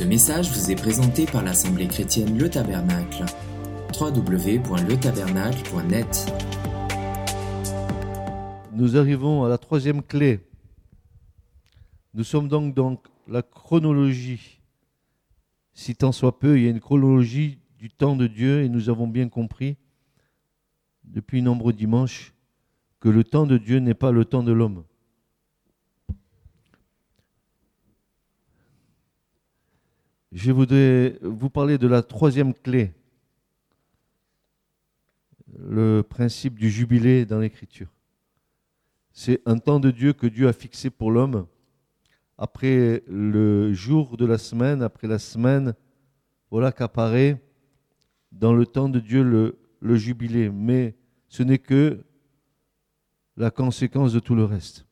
Ce message vous est présenté par l'Assemblée chrétienne Le Tabernacle. www.letabernacle.net Nous arrivons à la troisième clé. Nous sommes donc dans la chronologie. Si tant soit peu, il y a une chronologie du temps de Dieu et nous avons bien compris depuis nombreux dimanches que le temps de Dieu n'est pas le temps de l'homme. Je voudrais vous parler de la troisième clé, le principe du jubilé dans l'Écriture. C'est un temps de Dieu que Dieu a fixé pour l'homme après le jour de la semaine, après la semaine, voilà qu'apparaît dans le temps de Dieu le, le jubilé. Mais ce n'est que la conséquence de tout le reste.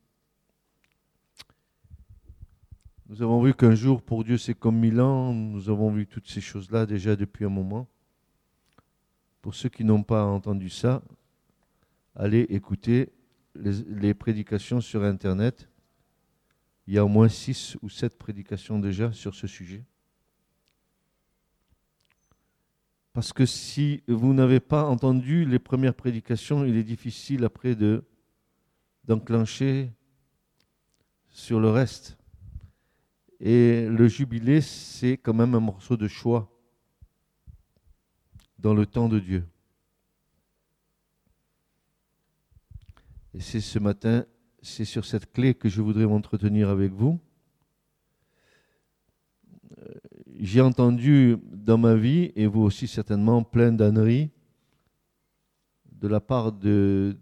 Nous avons vu qu'un jour pour Dieu c'est comme mille ans. Nous avons vu toutes ces choses-là déjà depuis un moment. Pour ceux qui n'ont pas entendu ça, allez écouter les, prédications sur Internet. Il y a au moins six ou sept prédications déjà sur ce sujet. Parce que si vous n'avez pas entendu les premières prédications, il est difficile après de d'enclencher sur le reste. Et le jubilé, c'est quand même un morceau de choix dans le temps de Dieu. Et c'est ce matin, c'est sur cette clé que je voudrais m'entretenir avec vous. Euh, j'ai entendu dans ma vie, et vous aussi certainement, plein d'âneries de la part de,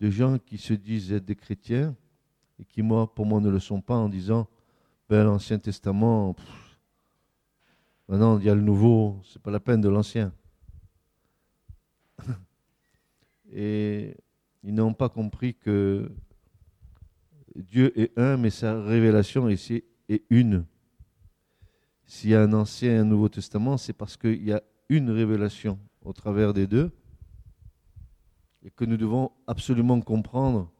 gens qui se disent être des chrétiens et qui, moi, pour moi, ne le sont pas en disant l'Ancien Testament, maintenant il y a le Nouveau, c'est pas la peine de l'Ancien. Et ils n'ont pas compris que Dieu est un, mais sa révélation ici est une. S'il y a un Ancien et un Nouveau Testament, c'est parce qu'il y a une révélation au travers des deux et que nous devons absolument comprendre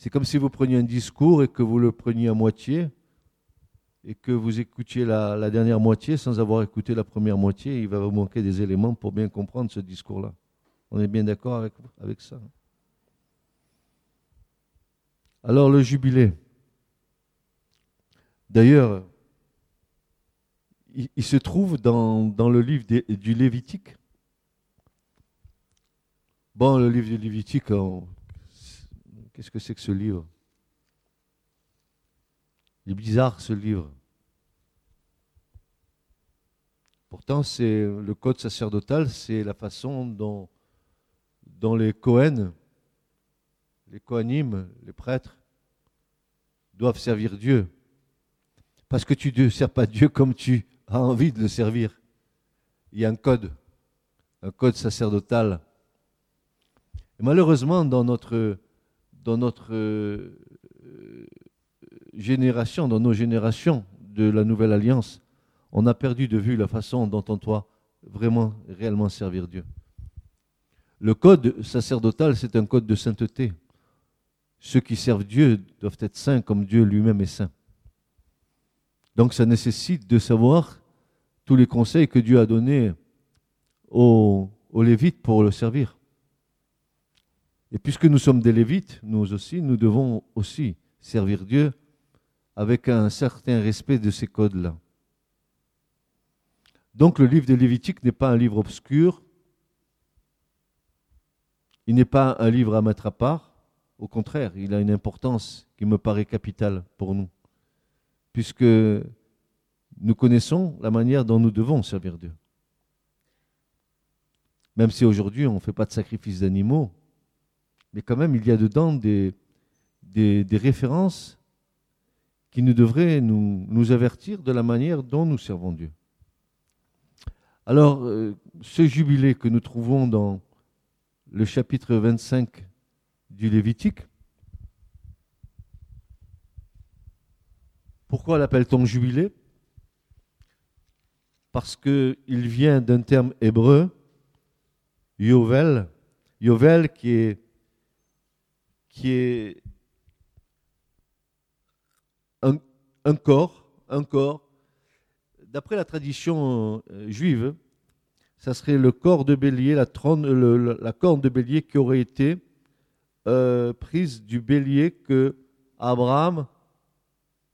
c'est comme si vous preniez un discours et que vous le preniez à moitié et que vous écoutiez la, dernière moitié sans avoir écouté la première moitié. Il va vous manquer des éléments pour bien comprendre ce discours-là. On est bien d'accord avec, ça Alors le jubilé. D'ailleurs, il, se trouve dans, dans le livre du Lévitique. Bon, le livre du Lévitique, Qu'est-ce que c'est que ce livre? Il est bizarre ce livre. Pourtant, c'est le code sacerdotal, c'est la façon dont, les Cohen, les Kohanim, les prêtres, doivent servir Dieu. Parce que tu ne sers pas Dieu comme tu as envie de le servir. Il y a un code, un code sacerdotal. Malheureusement, dans notre dans notre euh, génération, dans nos générations de la Nouvelle Alliance, on a perdu de vue la façon dont on doit vraiment, réellement servir Dieu. Le code sacerdotal, c'est un code de sainteté. Ceux qui servent Dieu doivent être saints comme Dieu lui-même est saint. Donc ça nécessite de savoir tous les conseils que Dieu a donnés aux Lévites pour le servir. Et puisque nous sommes des Lévites, nous aussi, nous devons aussi servir Dieu avec un certain respect de ces codes-là. Donc le livre des Lévitiques n'est pas un livre obscur, il n'est pas un livre à mettre à part, au contraire, il a une importance qui me paraît capitale pour nous, puisque nous connaissons la manière dont nous devons servir Dieu. Même si aujourd'hui on ne fait pas de sacrifice d'animaux, mais quand même, il y a dedans des, références qui nous devraient nous, nous, avertir de la manière dont nous servons Dieu. Alors, euh, ce jubilé que nous trouvons dans le chapitre 25 du Lévitique, pourquoi l'appelle-t-on jubilé? Parce qu'il vient d'un terme hébreu, Yovel, Yovel qui est qui est un, corps, un corps d'après la tradition euh, juive, ça serait le corps de bélier, la, corne de bélier qui aurait été euh, prise du bélier que Abraham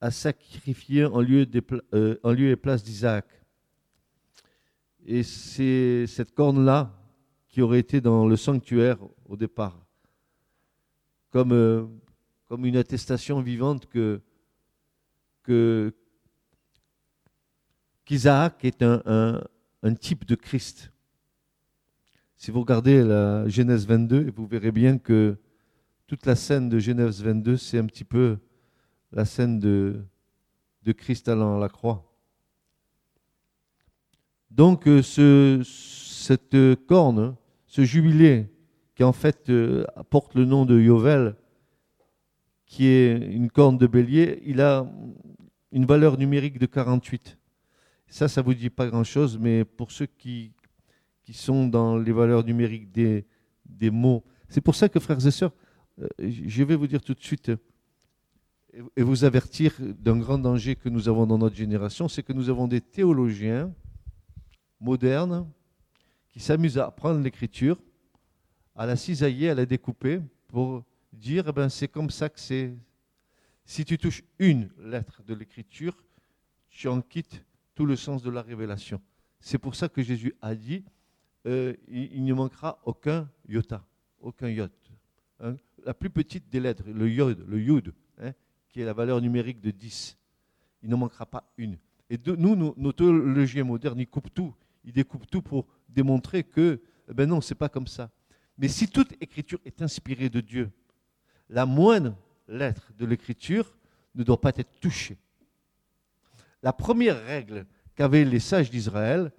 a sacrifié en lieu, euh, en lieu et place d'Isaac. Et c'est cette corne-là qui aurait été dans le sanctuaire au départ, comme, comme une attestation vivante que, qu'Isaac est un, type de Christ. Si vous regardez la Genèse 22, vous verrez bien que toute la scène de Genèse 22, c'est un petit peu la scène de, de Christ allant à la croix. Donc euh, ce, cette corne, ce jubilé, qui en fait euh, porte le nom de Yovel, qui est une corne de bélier, il a une valeur numérique de 48. Ça, ça ne vous dit pas grand-chose, mais pour ceux qui, qui sont dans les valeurs numériques des, des mots, c'est pour ça que, frères et sœurs, euh, je vais vous dire tout de suite et vous avertir d'un grand danger que nous avons dans notre génération, c'est que nous avons des théologiens modernes qui s'amusent à prendre l'écriture, à la cisailler, à la découper, pour dire, eh ben, c'est comme ça que c'est. Si tu touches une lettre de l'écriture, tu en quittes tout le sens de la révélation. C'est pour ça que Jésus a dit euh, il, ne manquera aucun iota, aucun iot. Hein. La plus petite des lettres, le yod, le yud, hein, qui est la valeur numérique de 10. Il ne manquera pas une. Et de, nous, nos, nos théologiens modernes, ils coupent tout. Ils découpent tout pour démontrer que, eh ben non, c'est pas comme ça. Mais si toute écriture est inspirée de Dieu, la moindre lettre de l'écriture ne doit pas être touchée la première règle qu'avaient les sages d'Israël,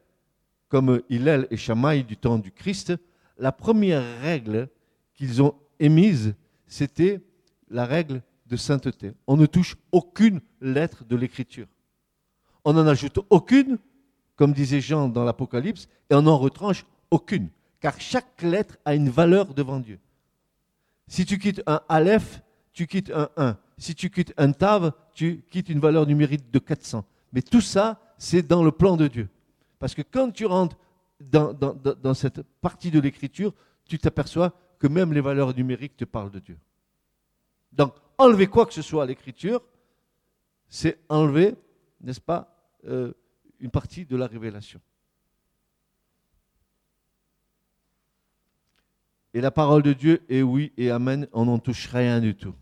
comme Hillel et Shammai du temps du Christ, la première règle qu'ils ont émise, c'était la règle de sainteté. On ne touche aucune lettre de l'Écriture. On n'en ajoute aucune, comme disait Jean dans l'Apocalypse, et on n'en retranche aucune, car chaque lettre a une valeur devant Dieu. Si tu quittes un Aleph, tu quittes un 1. Si tu quittes un Tav, tu quittes une valeur numérique de 400. Mais tout ça, c'est dans le plan de Dieu. Parce que quand tu rentres dans, cette partie de l'écriture, tu t'aperçois que même les valeurs numériques te parlent de Dieu. Donc, enlever quoi que ce soit à l'écriture, c'est enlever, n'est-ce pas, euh, une partie de la révélation. Et la parole de Dieu est oui et amen, on n'en touche rien du tout.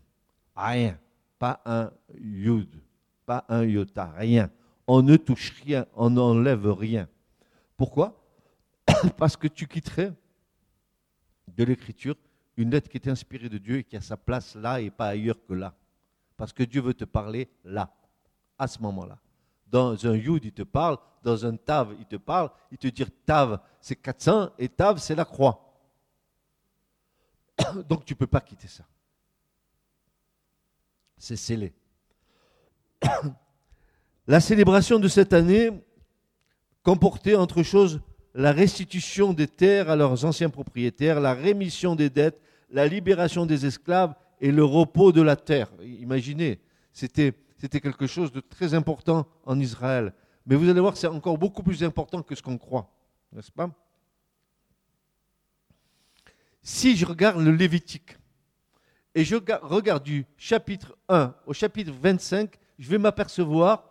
Rien. Pas un yud pas un iota, rien. On ne touche rien, on n'enlève rien. Pourquoi? Parce que tu quitterais de l'écriture une lettre qui est inspirée de Dieu et qui a sa place là et pas ailleurs que là. Parce que Dieu veut te parler là, à ce moment-là. Dans un Yud, il te parle, dans un Tav, il te parle, il te dit Tav, c'est 400 et Tav, c'est la croix. Donc tu ne peux pas quitter ça. C'est scellé. La célébration de cette année comportait entre choses la restitution des terres à leurs anciens propriétaires, la rémission des dettes, la libération des esclaves et le repos de la terre. Imaginez, c'était, quelque chose de très important en Israël. Mais vous allez voir c'est encore beaucoup plus important que ce qu'on croit, n'est-ce pas? Si je regarde le Lévitique, et je regarde du chapitre 1 au chapitre 25, je vais m'apercevoir,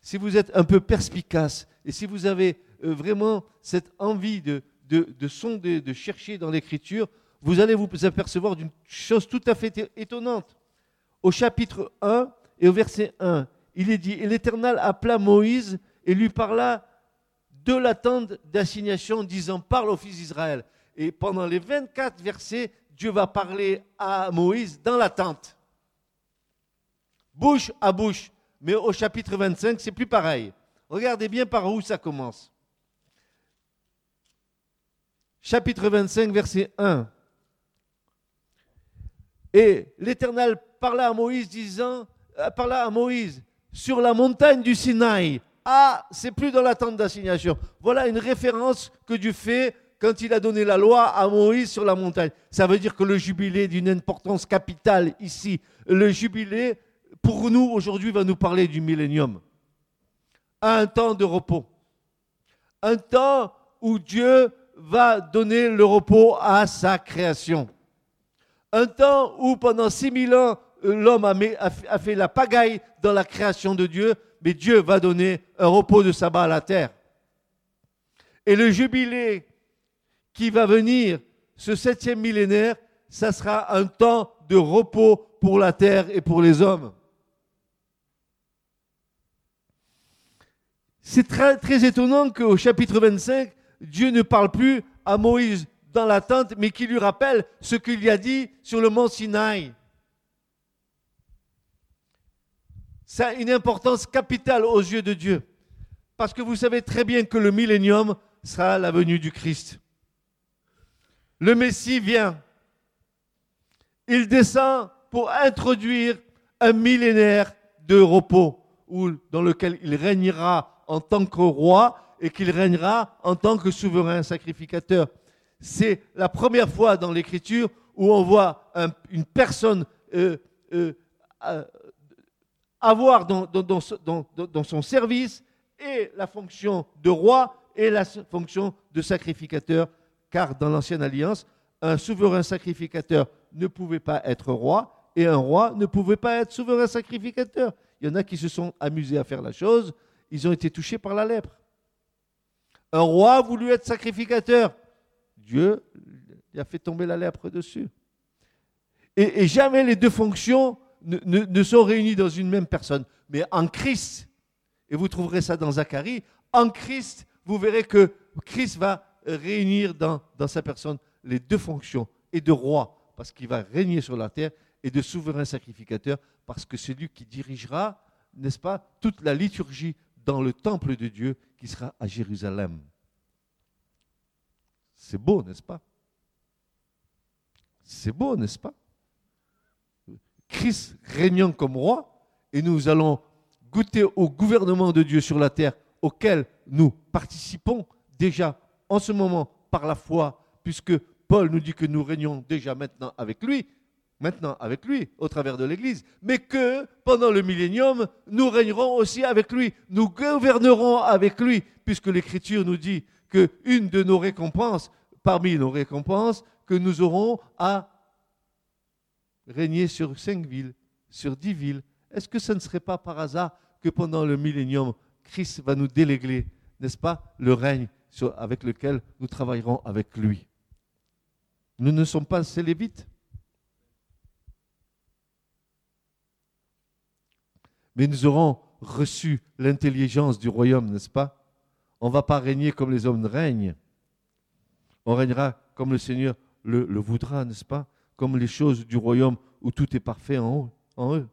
si vous êtes un peu perspicace et si vous avez euh, vraiment cette envie de, de, sonder, de chercher dans l'écriture, vous allez vous apercevoir d'une chose tout à fait étonnante. Au chapitre 1 et au verset 1, il est dit, et l'Éternel appela Moïse et lui parla de la tente d'assignation, disant, parle au fils d'Israël. Et pendant les 24 versets, Dieu va parler à Moïse dans la tente bouche à bouche. Mais au chapitre 25, c'est plus pareil. Regardez bien par où ça commence. Chapitre 25, verset 1. Et l'Éternel parla à Moïse disant, euh, parla à Moïse sur la montagne du Sinaï. Ah, c'est plus dans la tente d'assignation. Voilà une référence que Dieu fait quand il a donné la loi à Moïse sur la montagne. Ça veut dire que le jubilé d'une importance capitale ici. Le jubilé pour nous, aujourd'hui, va nous parler du millénium. un temps de repos. Un temps où Dieu va donner le repos à sa création. Un temps où pendant 6000 ans, l'homme a, fait la pagaille dans la création de Dieu, mais Dieu va donner un repos de sabbat à la terre. Et le jubilé qui va venir, ce septième millénaire, ça sera un temps de repos pour la terre et pour les hommes. C'est très, très étonnant qu'au chapitre 25, Dieu ne parle plus à Moïse dans la tente, mais qu'il lui rappelle ce qu'il a dit sur le mont Sinaï. Ça a une importance capitale aux yeux de Dieu. Parce que vous savez très bien que le millénium sera la venue du Christ. Le Messie vient. Il descend pour introduire un millénaire de repos dans lequel il régnera en tant que roi et qu'il régnera en tant que souverain sacrificateur. C'est la première fois dans l'Écriture où on voit une personne euh, euh, avoir dans, dans, son service et la fonction de roi et la fonction de sacrificateur, car dans l'ancienne alliance, un souverain sacrificateur ne pouvait pas être roi et un roi ne pouvait pas être souverain sacrificateur. Il y en a qui se sont amusés à faire la chose, ils ont été touchés par la lèpre. Un roi a voulu être sacrificateur. Dieu a fait tomber la lèpre dessus. et jamais les deux fonctions ne, sont réunis dans une même personne, mais en Christ. Et vous trouverez ça dans Zacharie. En Christ, vous verrez que Christ va réunir dans, sa personne les deux fonctions, et de roi, parce qu'il va régner sur la terre, et de souverain sacrificateur, parce que c'est lui qui dirigera, n'est-ce pas, toute la liturgie dans le temple de Dieu qui sera à Jérusalem. C'est beau, n'est-ce pas? C'est beau, n'est-ce pas? Christ régnant comme roi, et nous allons goûter au gouvernement de Dieu sur la terre auquel nous participons déjà en ce moment par la foi, puisque Paul nous dit que nous régnons déjà maintenant avec lui, maintenant avec lui, au travers de l'Église, mais que pendant le millénium, nous régnerons aussi avec lui, nous gouvernerons avec lui, puisque l'Écriture nous dit qu'une de nos récompenses, parmi nos récompenses, que nous aurons à régner sur cinq villes, sur dix villes, est-ce que ce ne serait pas par hasard que pendant le millénium, Christ va nous déléguer, n'est-ce pas, le règne avec lequel nous travaillerons avec lui Nous ne sommes pas ces Mais nous aurons reçu l'intelligence du royaume, n'est-ce pas? On ne va pas régner comme les hommes règnent. On régnera comme le Seigneur le voudra, n'est-ce pas? Comme les choses du royaume où tout est parfait en, eux.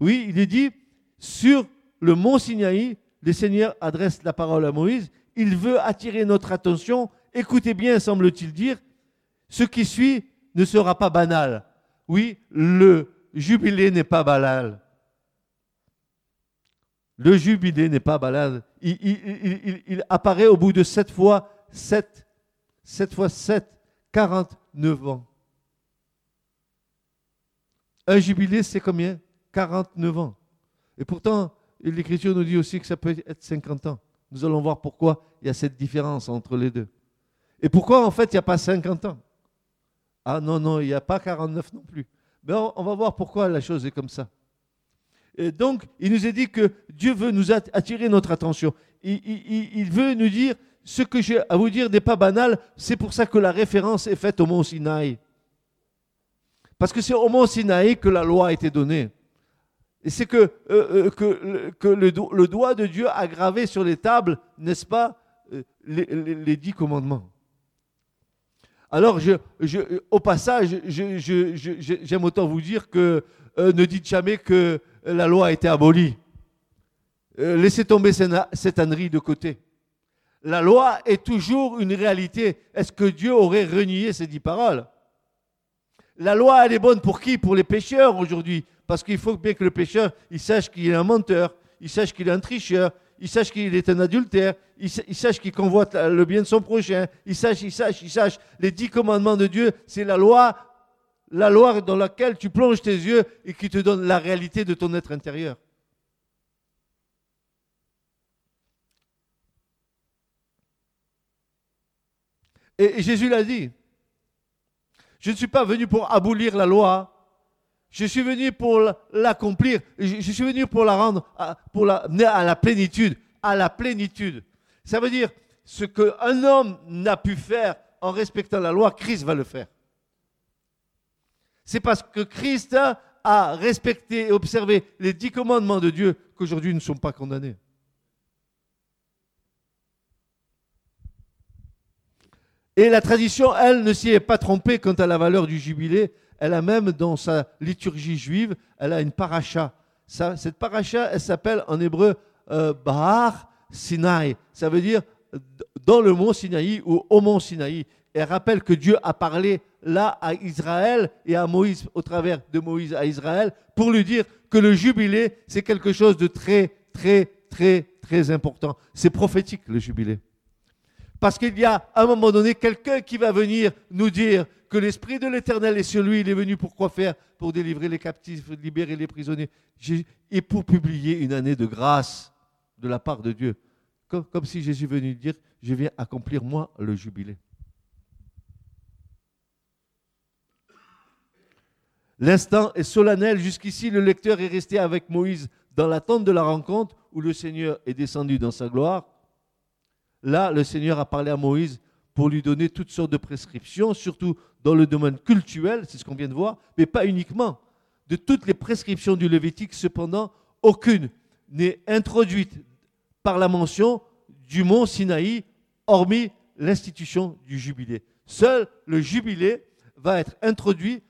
Oui, il est dit, sur le mont Sinaï, le Seigneur adresse la parole à Moïse, il veut attirer notre attention, écoutez bien, semble-t-il dire, ce qui suit ne sera pas banal. Oui, le jubilé n'est pas banal. Le jubilé n'est pas banal. Il, apparaît au bout de sept fois sept, sept fois sept, 49 ans. Un jubilé, c'est combien? 49 ans. Et pourtant, l'Écriture nous dit aussi que ça peut être 50 ans. Nous allons voir pourquoi il y a cette différence entre les deux. Et pourquoi en fait il n'y a pas 50 ans? Ah non, non, il n'y a pas 49 non plus. Mais on, va voir pourquoi la chose est comme ça. Et donc, il nous est dit que Dieu veut nous attirer notre attention. Il, il veut nous dire ce que j'ai à vous dire n'est pas banal. C'est pour ça que la référence est faite au mont Sinaï. Parce que c'est au mont Sinaï que la loi a été donnée. C'est que, euh, euh, que, le, doigt de Dieu a gravé sur les tables, n'est-ce pas, euh, les, dix commandements. Alors, je, au passage, j'aime autant vous dire que ne dites jamais que la loi a été abolie. laissez tomber cette ânerie de côté. La loi est toujours une réalité. Est-ce que Dieu aurait renié ces dix paroles? La loi, elle est bonne pour qui? Pour les pécheurs aujourd'hui. Parce qu'il faut bien que le pécheur, il sache qu'il est un menteur, il sache qu'il est un tricheur, il sache qu'il est un adultère, il, sache qu'il convoite le bien de son prochain, il sache, il sache, il sache. Les dix commandements de Dieu, c'est la loi, la loi dans laquelle tu plonges tes yeux et qui te donne la réalité de ton être intérieur. Et Jésus l'a dit. Je ne suis pas venu pour abolir la loi, je suis venu pour l'accomplir. Je, suis venu pour la rendre, pour la à la plénitude. À la plénitude. Ça veut dire ce qu'un homme n'a pu faire en respectant la loi, Christ va le faire. C'est parce que Christ a respecté et observé les dix commandements de Dieu qu'aujourd'hui ne sommes pas condamnés. Et la tradition, elle, ne s'y est pas trompée quant à la valeur du jubilé. Elle a même dans sa liturgie juive, elle a une paracha. cette paracha, elle s'appelle en hébreu euh, Bahar Sinai. Ça veut dire dans le mont Sinaï ou au mont Sinaï. Elle rappelle que Dieu a parlé là à Israël et à Moïse, au travers de Moïse à Israël, pour lui dire que le jubilé, c'est quelque chose de très, très, très, très important. C'est prophétique, le jubilé. Parce qu'il y a à un moment donné quelqu'un qui va venir nous dire l'Esprit de l'Éternel est sur lui. Il est venu pour quoi faire? Pour délivrer les captifs, libérer les prisonniers. Et pour publier une année de grâce de la part de Dieu. Comme, si Jésus venait dire, je viens accomplir moi le jubilé. L'instant est solennel. Jusqu'ici, le lecteur est resté avec Moïse dans l'attente de la rencontre où le Seigneur est descendu dans sa gloire. Là, le Seigneur a parlé à Moïse pour lui donner toutes sortes de prescriptions, surtout dans le domaine cultuel, c'est ce qu'on vient de voir, mais pas uniquement. De toutes les prescriptions du Lévitique, cependant, aucune n'est introduite par la mention du mont Sinaï, hormis l'institution du jubilé. Seul le jubilé va être introduit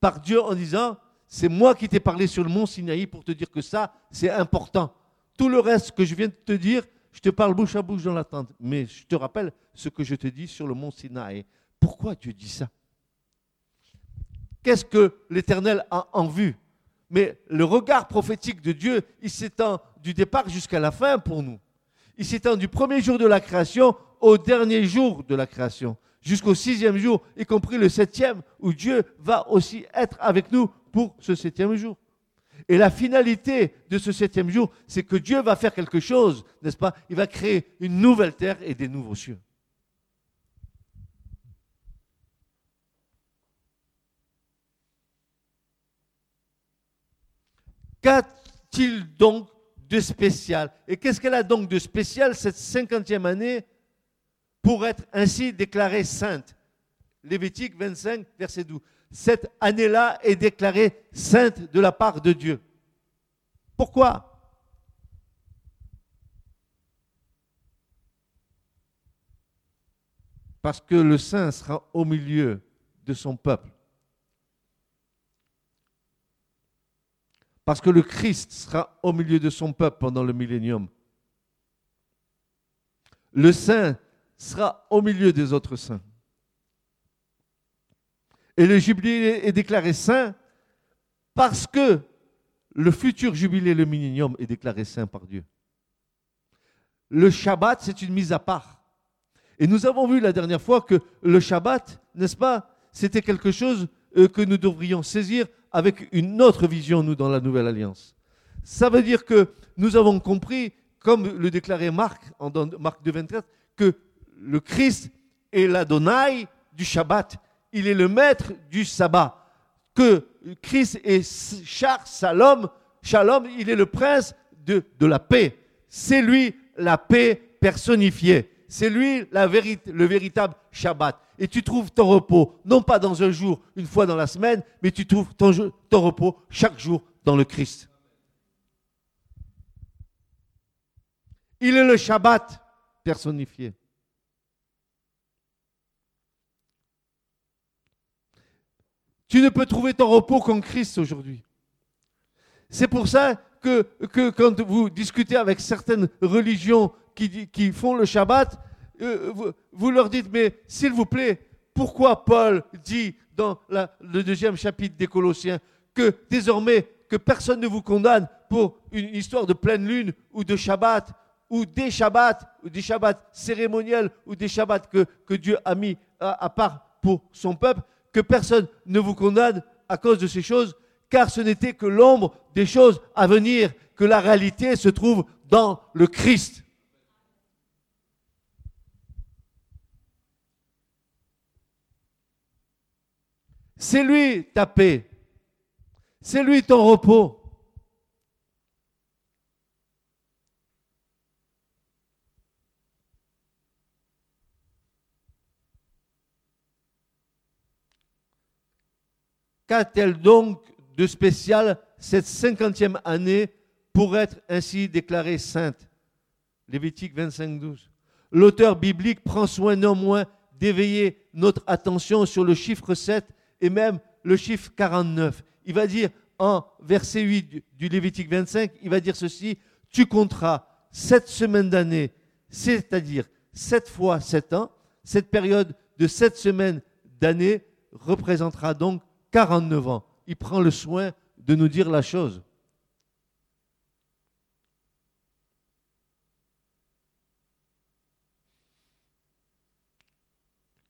par Dieu en disant, c'est moi qui t'ai parlé sur le mont Sinaï pour te dire que ça, c'est important. Tout le reste que je viens de te dire, je te parle bouche à bouche dans la tente, mais je te rappelle ce que je te dis sur le mont Sinaï. Pourquoi Dieu dit ça? Qu'est-ce que l'Éternel a en vue? Mais le regard prophétique de Dieu, il s'étend du départ jusqu'à la fin pour nous. Il s'étend du premier jour de la création au dernier jour de la création, jusqu'au sixième jour, y compris le septième, où Dieu va aussi être avec nous pour ce septième jour. Et la finalité de ce septième jour, c'est que Dieu va faire quelque chose, n'est-ce pas? Il va créer une nouvelle terre et des nouveaux cieux. Qu'a-t-il donc de spécial? Et qu'est-ce qu'elle a donc de spécial cette cinquantième année pour être ainsi déclarée sainte? Lévitique 25, verset 12 cette année-là est déclarée sainte de la part de Dieu. Pourquoi? Parce que le saint sera au milieu de son peuple. Parce que le Christ sera au milieu de son peuple pendant le millénium. Le saint sera au milieu des autres saints. Et le jubilé est déclaré saint parce que le futur jubilé, le millénium, est déclaré saint par Dieu. Le Shabbat, c'est une mise à part. Et nous avons vu la dernière fois que le Shabbat, n'est-ce pas, c'était quelque chose euh, que nous devrions saisir avec une autre vision, nous, dans la Nouvelle Alliance. Ça veut dire que nous avons compris, comme le déclarait Marc, en Marc 2, 24, que le Christ est l'Adonai du Shabbat il est le maître du sabbat. Que Christ est Char Shalom, Shalom, il est le prince de, la paix. C'est lui la paix personnifiée. C'est lui le véritable Shabbat. Et tu trouves ton repos, non pas dans un jour, une fois dans la semaine, mais tu trouves ton, repos chaque jour dans le Christ. Il est le Shabbat personnifié. Tu ne peux trouver ton repos qu'en Christ aujourd'hui. C'est pour ça que, quand vous discutez avec certaines religions qui font le Shabbat, euh, vous, leur dites, mais s'il vous plaît, pourquoi Paul dit dans le deuxième chapitre des Colossiens que désormais que personne ne vous condamne pour une histoire de pleine lune ou de Shabbat ou des Shabbats, ou des Shabbats cérémoniels ou des Shabbats que Dieu a mis à part pour son peuple, que personne ne vous condamne à cause de ces choses, car ce n'était que l'ombre des choses à venir, que la réalité se trouve dans le Christ. C'est lui ta paix. C'est lui ton repos. Qu'a-t-elle donc de spécial cette cinquantième année pour être ainsi déclarée sainte? Lévitique 25, 12. L'auteur biblique prend soin néanmoins d'éveiller notre attention sur le chiffre 7 et même le chiffre 49. Il va dire en verset 8 du Lévitique 25, il va dire ceci, tu compteras sept semaines d'année, c'est-à-dire sept fois sept ans. Cette période de sept semaines d'année représentera donc 49 ans. Il prend le soin de nous dire la chose.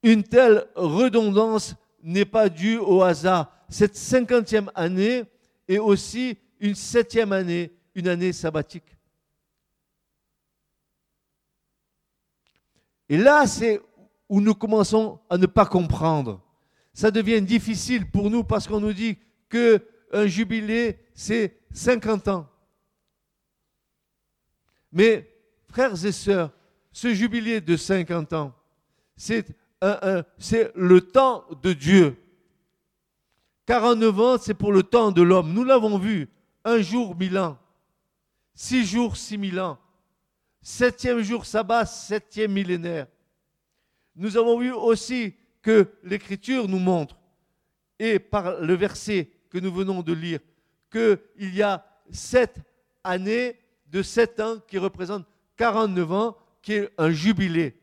Une telle redondance n'est pas due au hasard. Cette cinquantième année est aussi une septième année, une année sabbatique. Et là, c'est où nous commençons à ne pas comprendre ça devient difficile pour nous parce qu'on nous dit que un jubilé, c'est 50 ans. Mais, frères et sœurs, ce jubilé de 50 ans, c'est le temps de Dieu. 49 ans, c'est pour le temps de l'homme. Nous l'avons vu. Un jour, mille ans. Six jours, six mille ans. Septième jour, sabbat, septième millénaire. Nous avons vu aussi que l'Écriture nous montre, et par le verset que nous venons de lire, qu'il y a sept années de sept ans qui représentent 49 ans, qui est un jubilé.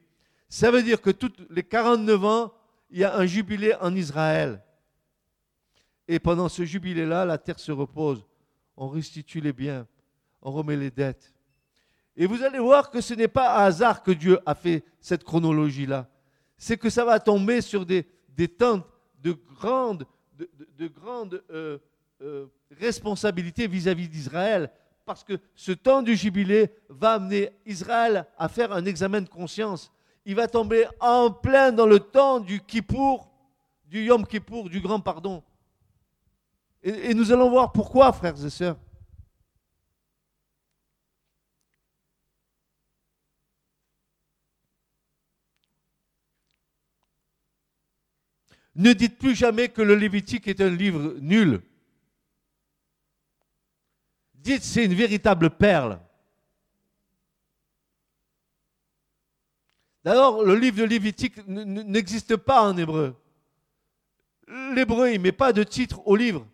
Ça veut dire que tous les 49 ans, il y a un jubilé en Israël. Et pendant ce jubilé-là, la terre se repose. On restitue les biens, on remet les dettes. Et vous allez voir que ce n'est pas à hasard que Dieu a fait cette chronologie-là c'est que ça va tomber sur des, des temps de grandes de, grande, euh, euh, responsabilités vis-à-vis d'Israël, parce que ce temps du jubilé va amener Israël à faire un examen de conscience. Il va tomber en plein dans le temps du Kippour, du Yom Kippour, du grand pardon. et nous allons voir pourquoi, frères et sœurs. Ne dites plus jamais que le Lévitique est un livre nul. Dites c'est une véritable perle. D'abord, le livre de Lévitique n'existe pas en hébreu. L'hébreu, il ne met pas de titre au livre.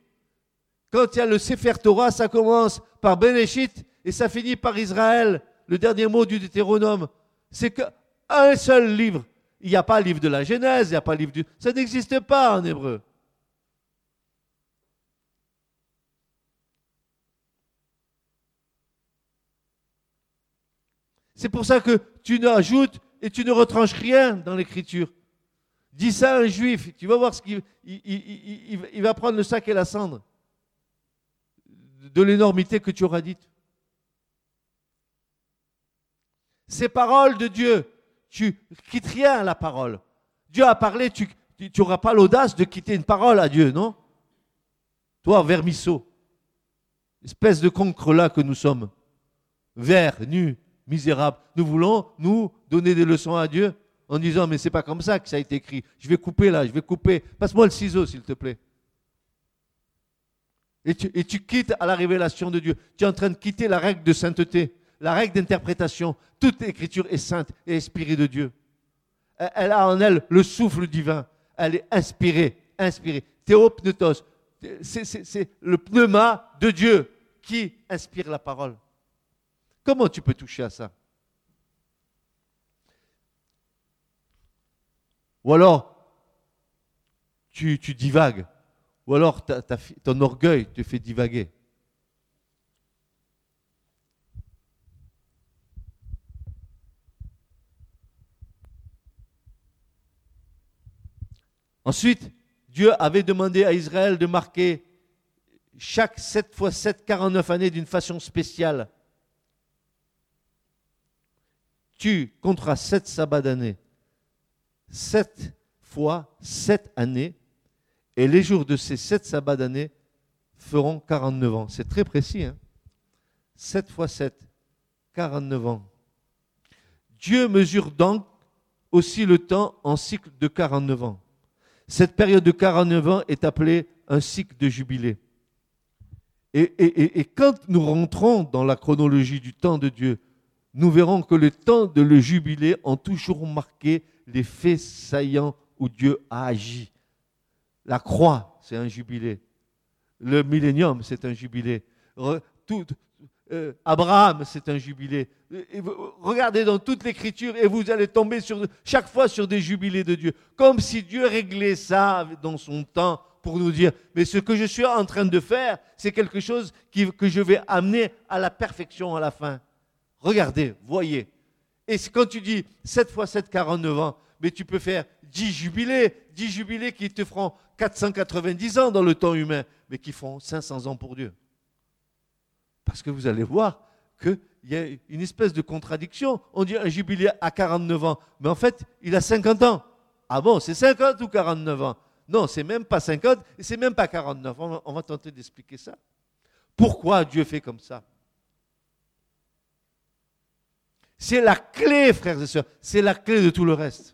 Quand il y a le Sefer Torah, ça commence par Beneshit et ça finit par Israël, le dernier mot du Deutéronome. C'est qu'un seul livre. Il n'y a pas le livre de la Genèse, il n'y a pas le livre du... Ça n'existe pas en hébreu. C'est pour ça que tu n'ajoutes et tu ne retranches rien dans l'écriture. Dis ça à un juif, tu vas voir ce qu'il il, va prendre le sac et la cendre de l'énormité que tu auras dite. Ces paroles de Dieu, tu quittes rien à la parole. Dieu a parlé, tu n'auras pas l'audace de quitter une parole à Dieu, non? Toi, vermisseau, espèce de concre là que nous sommes, vert, nu, misérable. Nous voulons, nous, donner des leçons à Dieu en disant, mais c'est pas comme ça que ça a été écrit. Je vais couper là, je vais couper. Passe-moi le ciseau, s'il te plaît. Et tu, quittes à la révélation de Dieu. Tu es en train de quitter la règle de sainteté la règle d'interprétation. Toute l'écriture est sainte et inspirée de Dieu. Elle a en elle le souffle divin. Elle est inspirée, inspirée. Théopnetos, c'est le pneuma de Dieu qui inspire la parole. Comment tu peux toucher à ça? Ou alors, tu, divagues. Ou alors, ton orgueil te fait divaguer. Ensuite, Dieu avait demandé à Israël de marquer chaque 7 fois 7, 49 années d'une façon spéciale. Tu compteras 7 sabbats d'année. 7 fois 7 années. Et les jours de ces sept sabbats d'année feront 49 ans. C'est très précis. Hein 7 fois 7, 49 ans. Dieu mesure donc aussi le temps en cycle de 49 ans. Cette période de 49 ans est appelée un cycle de jubilé. Et, quand nous rentrons dans la chronologie du temps de Dieu, nous verrons que le temps de le jubilé ont toujours marqué les faits saillants où Dieu a agi. La croix, c'est un jubilé. Le millénium, c'est un jubilé. Euh, Abraham, c'est un jubilé. regardez dans toute l'écriture et vous allez tomber chaque fois sur des jubilés de Dieu. Comme si Dieu réglait ça dans son temps pour nous dire, mais ce que je suis en train de faire, c'est quelque chose que je vais amener à la perfection à la fin. Regardez, voyez. Et quand tu dis 7 fois 7, 49 ans, mais tu peux faire 10 jubilés, 10 jubilés qui te feront 490 ans dans le temps humain, mais qui font 500 ans pour Dieu. Parce que vous allez voir qu'il y a une espèce de contradiction. On dit un jubilé à 49 ans, mais en fait, il a 50 ans. Ah bon, c'est 50 ou 49 ans? Non, c'est même pas 50 et c'est même pas 49. On va, on va tenter d'expliquer ça. Pourquoi Dieu fait comme ça? C'est la clé, frères et sœurs. C'est la clé de tout le reste.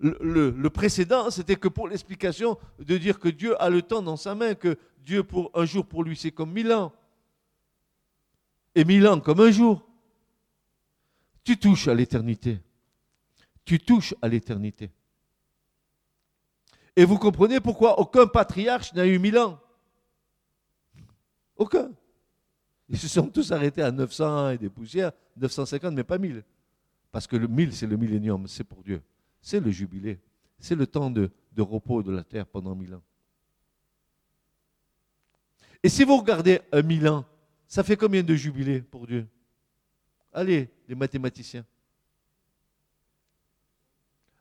Le, précédent, c'était que pour l'explication de dire que Dieu a le temps dans sa main, que Dieu, pour un jour pour lui, c'est comme mille ans et mille ans comme un jour. Tu touches à l'éternité. Tu touches à l'éternité. Et vous comprenez pourquoi aucun patriarche n'a eu mille ans. Aucun. Ils se sont tous arrêtés à 900 et des poussières, 950, mais pas 1000. Parce que le 1000, c'est le millénium, c'est pour Dieu. C'est le jubilé. C'est le temps de, repos de la terre pendant mille ans. Et si vous regardez un mille ans, ça fait combien de jubilés pour Dieu? Allez, les mathématiciens.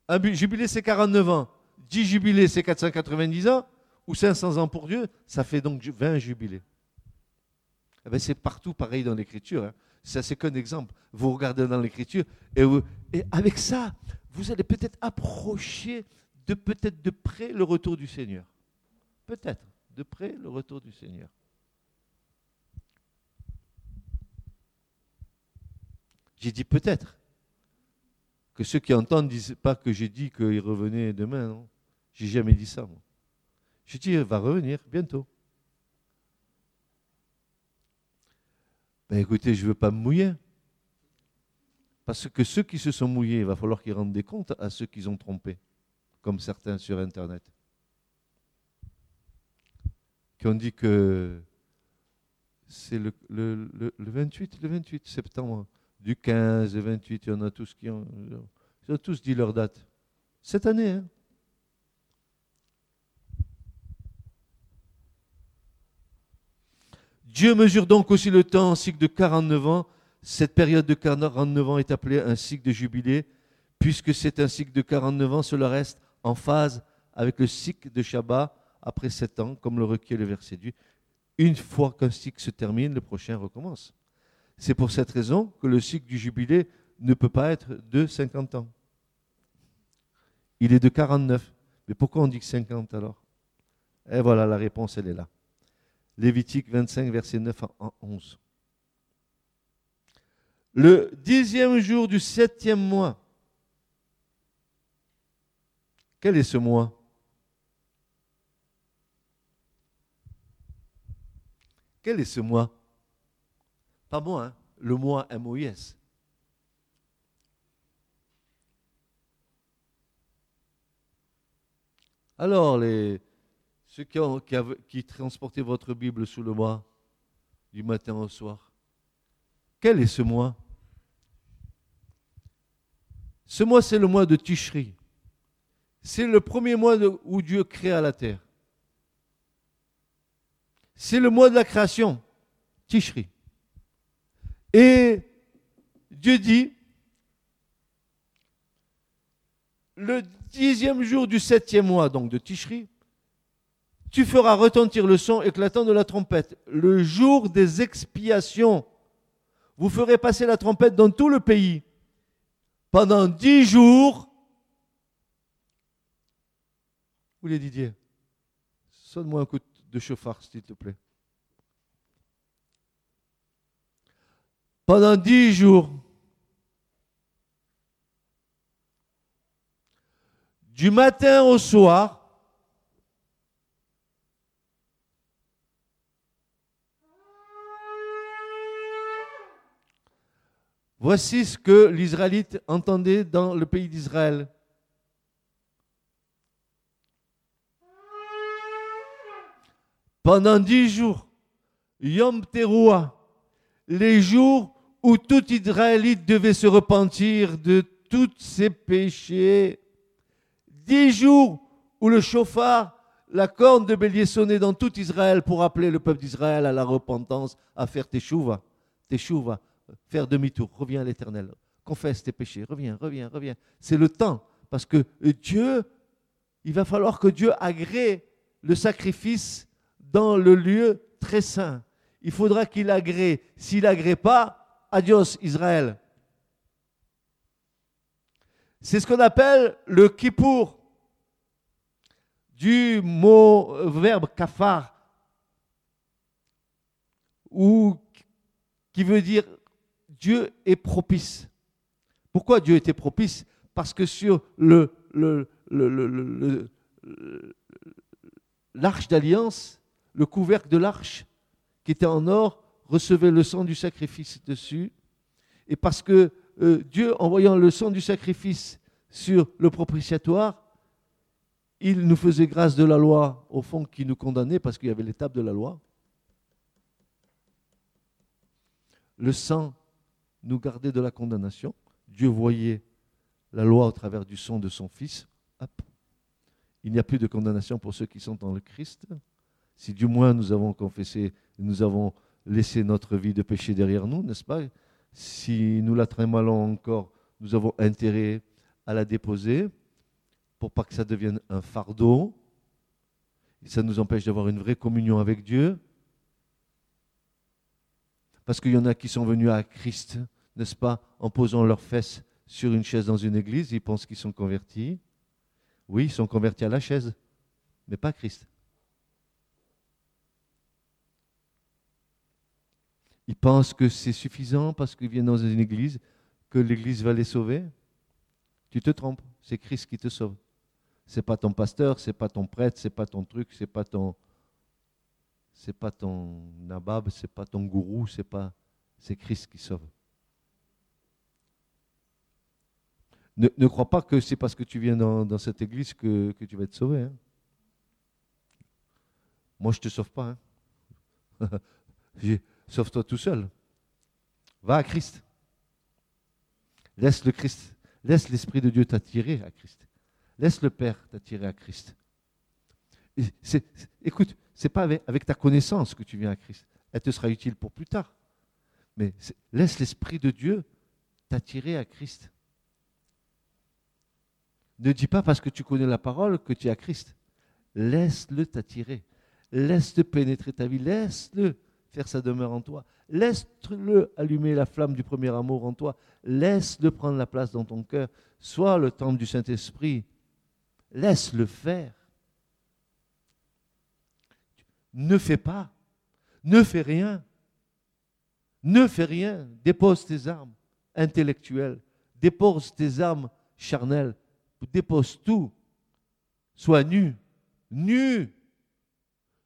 Un jubilé, c'est 49 ans. 10 jubilés, c'est 490 ans. Ou 500 ans pour Dieu, ça fait donc 20 jubilés. Eh ben, c'est partout pareil dans l'Écriture. Hein. Ça, c'est qu'un exemple. Vous regardez dans l'Écriture et, avec ça, vous allez peut-être approcher de peut-être de près le retour du Seigneur. Peut-être de près le retour du Seigneur. J'ai dit peut-être. Que ceux qui entendent ne disent pas que j'ai dit qu'il revenait demain. J'ai jamais dit ça. Moi. J'ai dit il va revenir bientôt. Ben écoutez, je ne veux pas me mouiller. Parce que ceux qui se sont mouillés, il va falloir qu'ils rendent des comptes à ceux qu'ils ont trompés, comme certains sur Internet, qui ont dit que c'est le, le, le, 28, le 28 septembre du 15, le 28, il y en a tous qui ont, ils ont tous dit leur date. Cette année, hein. Dieu mesure donc aussi le temps en cycle de 49 ans. Cette période de 49 ans est appelée un cycle de jubilé, puisque c'est un cycle de 49 ans, cela reste en phase avec le cycle de Shabbat après 7 ans, comme le requiert le verset 2. Une fois qu'un cycle se termine, le prochain recommence. C'est pour cette raison que le cycle du jubilé ne peut pas être de 50 ans. Il est de 49. Mais pourquoi on dit que 50 alors? Et voilà, la réponse, elle est là. Lévitique 25, verset 9 à 11. Le dixième jour du septième mois. Quel est ce mois? Quel est ce mois? Pas moi, hein. le moi MOIS. Alors, les, ceux qui, transportaient votre Bible sous le mois, du matin au soir, quel est ce mois? Ce mois, c'est le mois de Tishri. C'est le premier mois où Dieu créa la terre. C'est le mois de la création, Tishri. Et Dieu dit, le dixième jour du septième mois, donc de Tishri, tu feras retentir le son éclatant de la trompette. Le jour des expiations, vous ferez passer la trompette dans tout le pays. Pendant dix jours, vous les Didier? Sonne-moi un coup de chauffard, s'il te plaît. Pendant dix jours, du matin au soir, Voici ce que l'Israélite entendait dans le pays d'Israël. Pendant dix jours, Yom Teruah, les jours où tout Israélite devait se repentir de tous ses péchés. Dix jours où le chauffard, la corne de bélier sonnait dans tout Israël pour appeler le peuple d'Israël à la repentance, à faire teshuva, faire demi-tour, reviens à l'éternel, confesse tes péchés, reviens, reviens, reviens. C'est le temps, parce que Dieu, il va falloir que Dieu agrée le sacrifice dans le lieu très saint. Il faudra qu'il agrée. S'il agrée pas, adios Israël. C'est ce qu'on appelle le kippour, du mot euh, verbe kafar, ou qui veut dire Dieu est propice. Pourquoi Dieu était propice? Parce que sur l'arche d'alliance, le couvercle de l'arche qui était en or recevait le sang du sacrifice dessus. Et parce que euh, Dieu, en voyant le sang du sacrifice sur le propitiatoire, il nous faisait grâce de la loi, au fond, qui nous condamnait parce qu'il y avait l'étape de la loi. Le sang nous gardait de la condamnation. Dieu voyait la loi au travers du sang de son Fils. Il n'y a plus de condamnation pour ceux qui sont dans le Christ. Si du moins nous avons confessé, nous avons laissé notre vie de péché derrière nous, n'est-ce pas? Si nous la trémalons encore, nous avons intérêt à la déposer pour pas que ça devienne un fardeau. Ça nous empêche d'avoir une vraie communion avec Dieu. Parce qu'il y en a qui sont venus à Christ, n'est-ce pas, en posant leurs fesses sur une chaise dans une église, ils pensent qu'ils sont convertis. Oui, ils sont convertis à la chaise, mais pas à Christ. Ils pensent que c'est suffisant parce qu'ils viennent dans une église, que l'église va les sauver. Tu te trompes, c'est Christ qui te sauve. C'est pas ton pasteur, c'est pas ton prêtre, c'est pas ton truc, c'est pas ton c'est pas ton nabab, c'est pas ton gourou, c'est pas c'est Christ qui sauve. Ne, crois pas que c'est parce que tu viens dans, cette église que, tu vas être sauvé. Hein. Moi, je ne te sauve pas. Hein. Sauve-toi tout seul. Va à Christ. Laisse le Christ. Laisse l'Esprit de Dieu t'attirer à Christ. Laisse le Père t'attirer à Christ. écoute, n'est pas avec, ta connaissance que tu viens à Christ. Elle te sera utile pour plus tard. Mais laisse l'Esprit de Dieu t'attirer à Christ. Ne dis pas parce que tu connais la parole que tu es à Christ. Laisse-le t'attirer. Laisse-le pénétrer ta vie. Laisse-le faire sa demeure en toi. Laisse-le allumer la flamme du premier amour en toi. Laisse-le prendre la place dans ton cœur. Sois le temple du Saint-Esprit. Laisse-le faire. Ne fais pas. Ne fais rien. Ne fais rien. Dépose tes armes intellectuelles. Dépose tes armes charnelles. Dépose tout. Sois nu. Nu.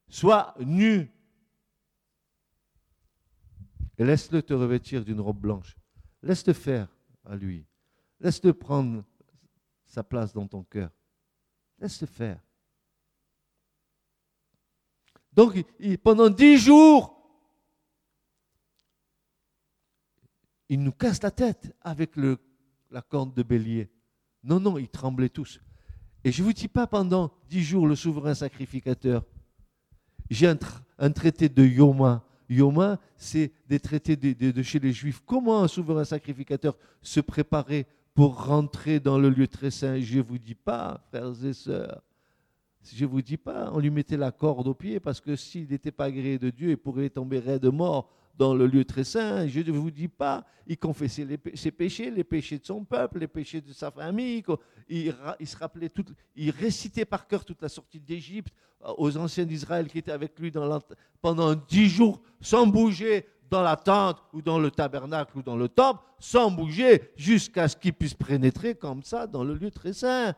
Sois nu. Et laisse-le te revêtir d'une robe blanche. Laisse-le faire à lui. Laisse-le prendre sa place dans ton cœur. Laisse-le faire. Donc, pendant dix jours, il nous casse la tête avec la corne de bélier. Non, non, ils tremblaient tous. Et je ne vous dis pas pendant dix jours le souverain sacrificateur. J'ai un, un, traité de Yoma Yoma, c'est des traités de, chez les Juifs. Comment un souverain sacrificateur se préparait pour rentrer dans le lieu très saint? Je ne vous dis pas, frères et sœurs. Je ne vous dis pas, on lui mettait la corde au pied parce que s'il n'était pas agréé de Dieu, il pourrait tomber raide mort dans le lieu très saint. Je ne vous dis pas, il confessait ses péchés, les péchés de son peuple, les péchés de sa famille. Il, se rappelait, tout, il récitait par cœur toute la sortie d'Égypte euh, aux anciens d'Israël qui étaient avec lui pendant dix jours, sans bouger dans la tente ou dans le tabernacle ou dans le temple, sans bouger, jusqu'à ce qu'il puisse pénétrer comme ça dans le lieu très saint.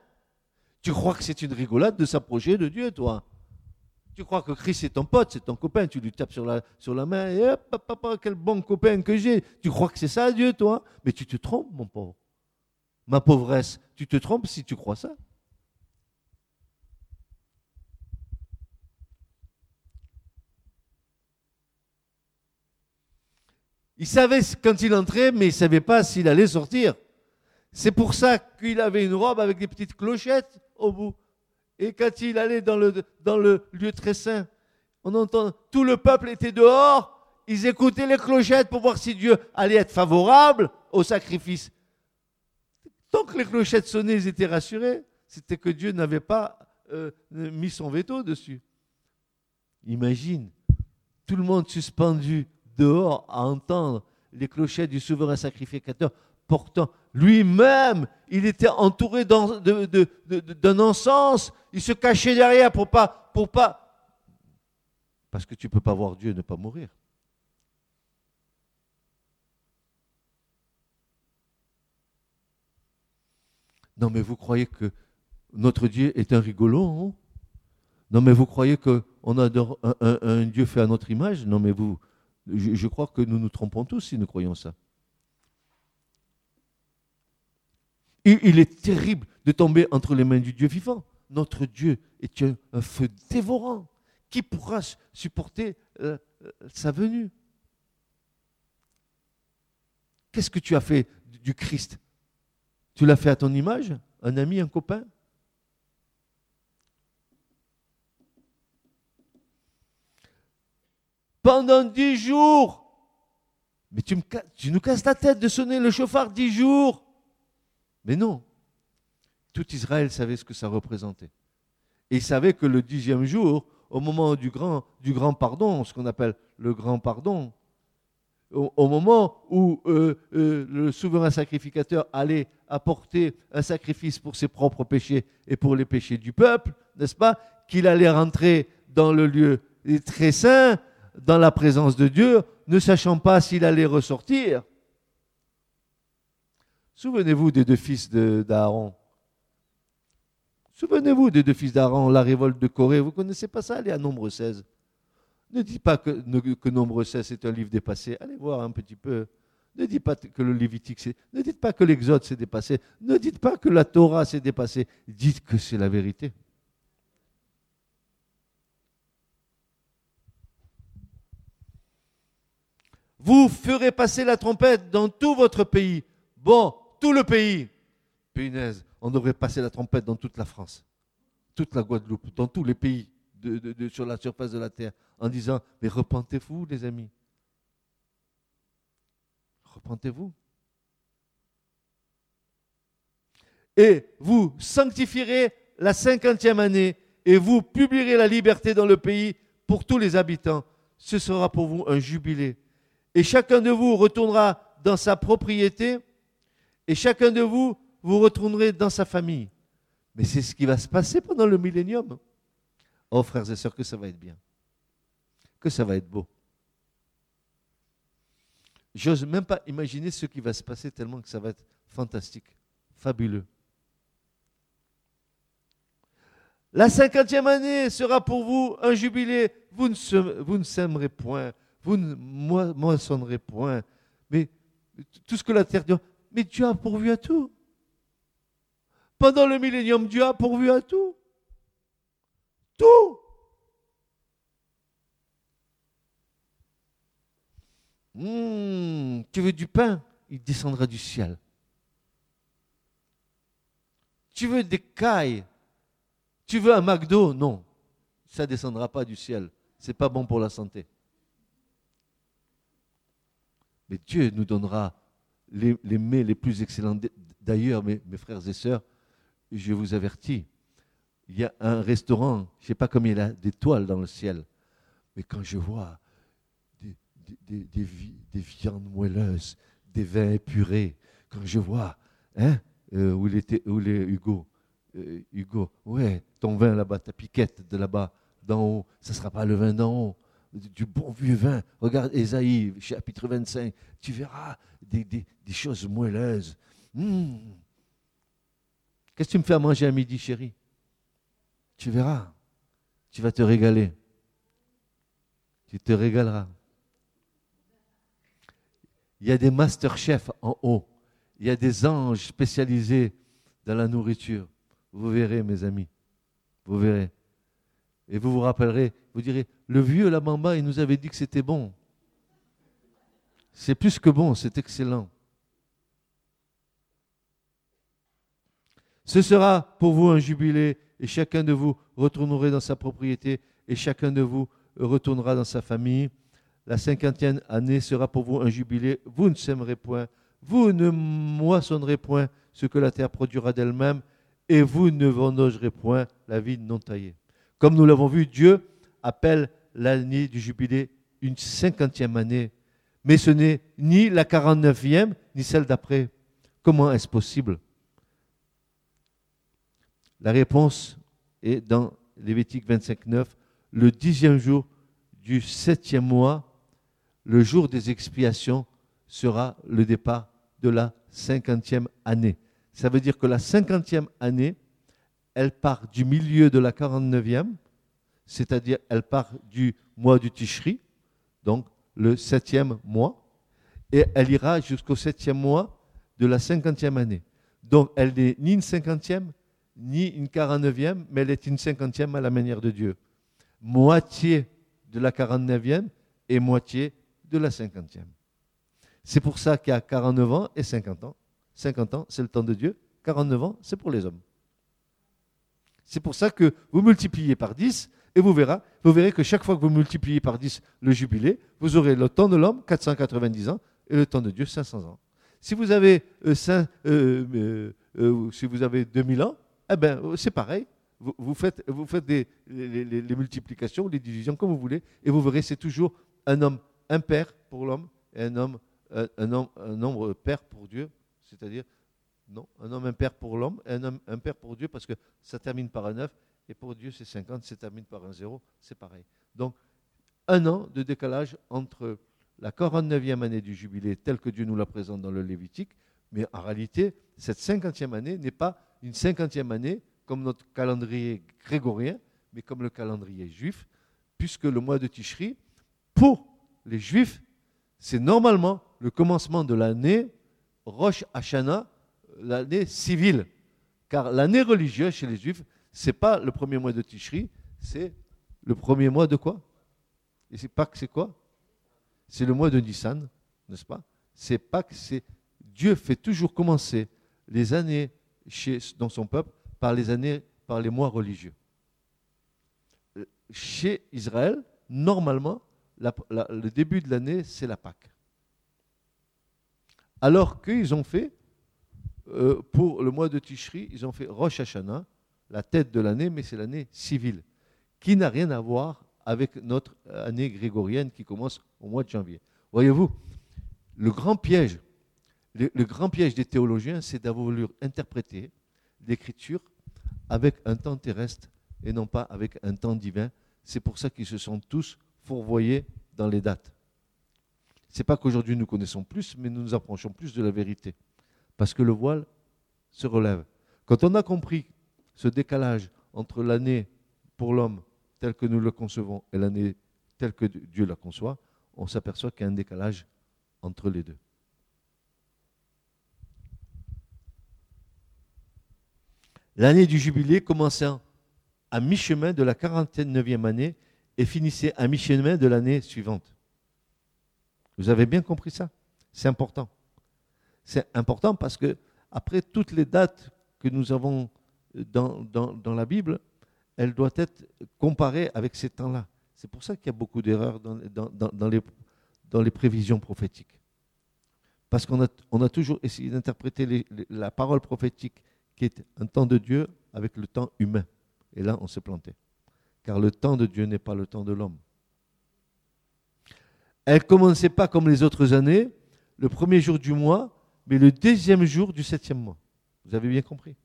Tu crois que c'est une rigolade de s'approcher de Dieu, toi? Tu crois que Christ est ton pote, c'est ton copain, tu lui tapes sur la, sur la main et hop, papa, quel bon copain que j'ai. Tu crois que c'est ça Dieu, toi? Mais tu te trompes, mon pauvre. Ma pauvresse, tu te trompes si tu crois ça. Il savait quand il entrait, mais il ne savait pas s'il allait sortir. C'est pour ça qu'il avait une robe avec des petites clochettes au bout. Et quand il allait dans le, lieu très saint, on entend, tout le peuple était dehors, ils écoutaient les clochettes pour voir si Dieu allait être favorable au sacrifice. Tant que les clochettes sonnaient, ils étaient rassurés. C'était que Dieu n'avait pas euh, mis son veto dessus. Imagine, tout le monde suspendu dehors à entendre les clochettes du souverain sacrificateur portant lui-même, il était entouré d'un encens, il se cachait derrière pour pas, parce que tu ne peux pas voir Dieu ne pas mourir. Non, mais vous croyez que notre Dieu est un rigolo hein? Non, mais vous croyez qu'on adore un, Dieu fait à notre image? Non, mais vous, je crois que nous nous trompons tous si nous croyons ça. Il est terrible de tomber entre les mains du Dieu vivant. Notre Dieu est un, feu dévorant. Qui pourra supporter euh, euh, sa venue? Qu'est-ce que tu as fait du Christ? Tu l'as fait à ton image Un ami, un copain? Pendant dix jours. Mais tu, tu nous casses la tête de sonner le chauffard dix jours mais non. Tout Israël savait ce que ça représentait. Et il savait que le dixième jour, au moment du grand, pardon, ce qu'on appelle le grand pardon, au, moment où euh, euh, le souverain sacrificateur allait apporter un sacrifice pour ses propres péchés et pour les péchés du peuple, n'est-ce pas Qu'il allait rentrer dans le lieu très saint, dans la présence de Dieu, ne sachant pas s'il allait ressortir. Souvenez-vous des deux fils d'Aaron. Souvenez-vous des deux fils d'Aaron, la révolte de Corée. Vous ne connaissez pas ça? Allez à Nombre 16. Ne dites pas que, Nombre 16 est un livre dépassé. Allez voir un petit peu. Ne dites pas que le Lévitique s'est. Ne dites pas que l'Exode s'est dépassé. Ne dites pas que la Torah s'est dépassée. Dites que c'est la vérité. Vous ferez passer la trompette dans tout votre pays. Bon, tout le pays. Punaise, on devrait passer la trompette dans toute la France, toute la Guadeloupe, dans tous les pays sur la surface de la terre, en disant, mais repentez-vous, les amis. Repentez-vous. Et vous sanctifierez la cinquantième année et vous publierez la liberté dans le pays pour tous les habitants. Ce sera pour vous un jubilé. Et chacun de vous retournera dans sa propriété et chacun de vous, vous retournerez dans sa famille. Mais c'est ce qui va se passer pendant le millénium. Oh frères et sœurs, que ça va être bien. Que ça va être beau. J'ose même pas imaginer ce qui va se passer tellement que ça va être fantastique, fabuleux. La cinquantième année sera pour vous un jubilé. Vous ne, ne sèmerez point, vous ne moissonnerez point. Mais tout ce que la terre mais Dieu a pourvu à tout. Pendant le millénium, Dieu a pourvu à tout. Tout. Hmm, tu veux du pain Il descendra du ciel. Tu veux des cailles Tu veux un McDo? Non. Ça ne descendra pas du ciel. Ce n'est pas bon pour la santé. Mais Dieu nous donnera les, mets les plus excellents. D'ailleurs, mes, frères et sœurs, je vous avertis, il y a un restaurant, je ne sais pas combien il a d'étoiles dans le ciel, mais quand je vois des, viandes moelleuses, des vins épurés. Quand je vois, hein, euh, où, il était, où est Hugo euh, Hugo, ouais, ton vin là-bas, ta piquette de là-bas, d'en haut, ça ne sera pas le vin d'en haut, du bon vieux vin. Regarde Ésaïe, chapitre 25, tu verras des, choses moelleuses. Hmm. Qu'est-ce que tu me fais à manger à midi, chérie? Tu verras, tu vas te régaler. Tu te régaleras. Il y a des master chefs en haut. Il y a des anges spécialisés dans la nourriture. Vous verrez, mes amis. Vous verrez. Et vous vous rappellerez, vous direz, le vieux la bamba, il nous avait dit que c'était bon. C'est plus que bon, c'est excellent. Ce sera pour vous un jubilé, et chacun de vous retournerait dans sa propriété, et chacun de vous retournera dans sa famille. La cinquantième année sera pour vous un jubilé. Vous ne sèmerez point, vous ne moissonnerez point ce que la terre produira d'elle-même, et vous ne vendangerez point la vigne non taillée. Comme nous l'avons vu, Dieu appelle l'année du jubilé une cinquantième année, mais ce n'est ni la quarante-neuvième, ni celle d'après. Comment est-ce possible? La réponse est dans Lévitique 25, 9, le dixième jour du septième mois, le jour des expiations, sera le départ de la cinquantième année. Ça veut dire que la cinquantième année, elle part du milieu de la 49e, c'est-à-dire elle part du mois du Tishri, donc le septième mois, et elle ira jusqu'au septième mois de la cinquantième année. Donc elle n'est ni une cinquantième, ni une quarante-neuvième, mais elle est une cinquantième à la manière de Dieu. Moitié de la quarante-neuvième et moitié de la cinquantième. C'est pour ça qu'il y a 49 ans et 50 ans. 50 ans, c'est le temps de Dieu. 49 ans, c'est pour les hommes. C'est pour ça que vous multipliez par 10 et vous verrez, vous verrez que chaque fois que vous multipliez par 10 le jubilé, vous aurez le temps de l'homme, 490 ans, et le temps de Dieu, 500 ans. Si vous avez, euh, euh, euh, si vous avez 2000 ans, eh ben, c'est pareil. Vous, faites, les, multiplications, les divisions comme vous voulez, et vous verrez, c'est toujours un homme impair pour l'homme et un homme un, un nombre pair pour Dieu, c'est-à-dire non, un homme impair pour l'homme et un homme impair pour Dieu parce que ça termine par un 9 et pour Dieu c'est 50, ça termine par un 0, c'est pareil. Donc un an de décalage entre la 49e année du jubilé tel que Dieu nous la présente dans le Lévitique, mais en réalité cette 50e année n'est pas une 50e année comme notre calendrier grégorien, mais comme le calendrier juif, puisque le mois de Tishri, pour les juifs, c'est normalement le commencement de l'année Rosh Hashanah, l'année civile. Car l'année religieuse chez les Juifs, ce n'est pas le premier mois de Tishri, c'est le premier mois de quoi? Et c'est Pâques, c'est quoi? C'est le mois de Nissan, n'est-ce pas? C'est Pâques, c'est Dieu fait toujours commencer les années chez, dans son peuple par les années, par les mois religieux. Chez Israël, normalement, le début de l'année, c'est la Pâque. Alors qu'ils ont fait, euh, pour le mois de Tishri, ils ont fait Rosh Hashanah, la tête de l'année, mais c'est l'année civile, qui n'a rien à voir avec notre année grégorienne qui commence au mois de janvier. Voyez-vous, le grand piège, le, grand piège des théologiens, c'est d'avoir voulu interpréter l'écriture avec un temps terrestre et non pas avec un temps divin. C'est pour ça qu'ils se sont tous fourvoyés dans les dates. Ce n'est pas qu'aujourd'hui nous connaissons plus, mais nous nous approchons plus de la vérité. Parce que le voile se relève. Quand on a compris ce décalage entre l'année pour l'homme tel que nous le concevons et l'année telle que Dieu la conçoit, on s'aperçoit qu'il y a un décalage entre les deux. L'année du jubilé commençait à mi-chemin de la 49e année et finissait à mi-chemin de l'année suivante. Vous avez bien compris ça? C'est important. C'est important parce que, après toutes les dates que nous avons dans, la Bible, elles doivent être comparées avec ces temps-là. C'est pour ça qu'il y a beaucoup d'erreurs dans, les, prévisions prophétiques. Parce qu'on a, toujours essayé d'interpréter la parole prophétique qui est un temps de Dieu avec le temps humain. Et là, on s'est planté. Car le temps de Dieu n'est pas le temps de l'homme. Elle commençait pas comme les autres années, le premier jour du mois, mais le deuxième jour du septième mois. Vous avez bien compris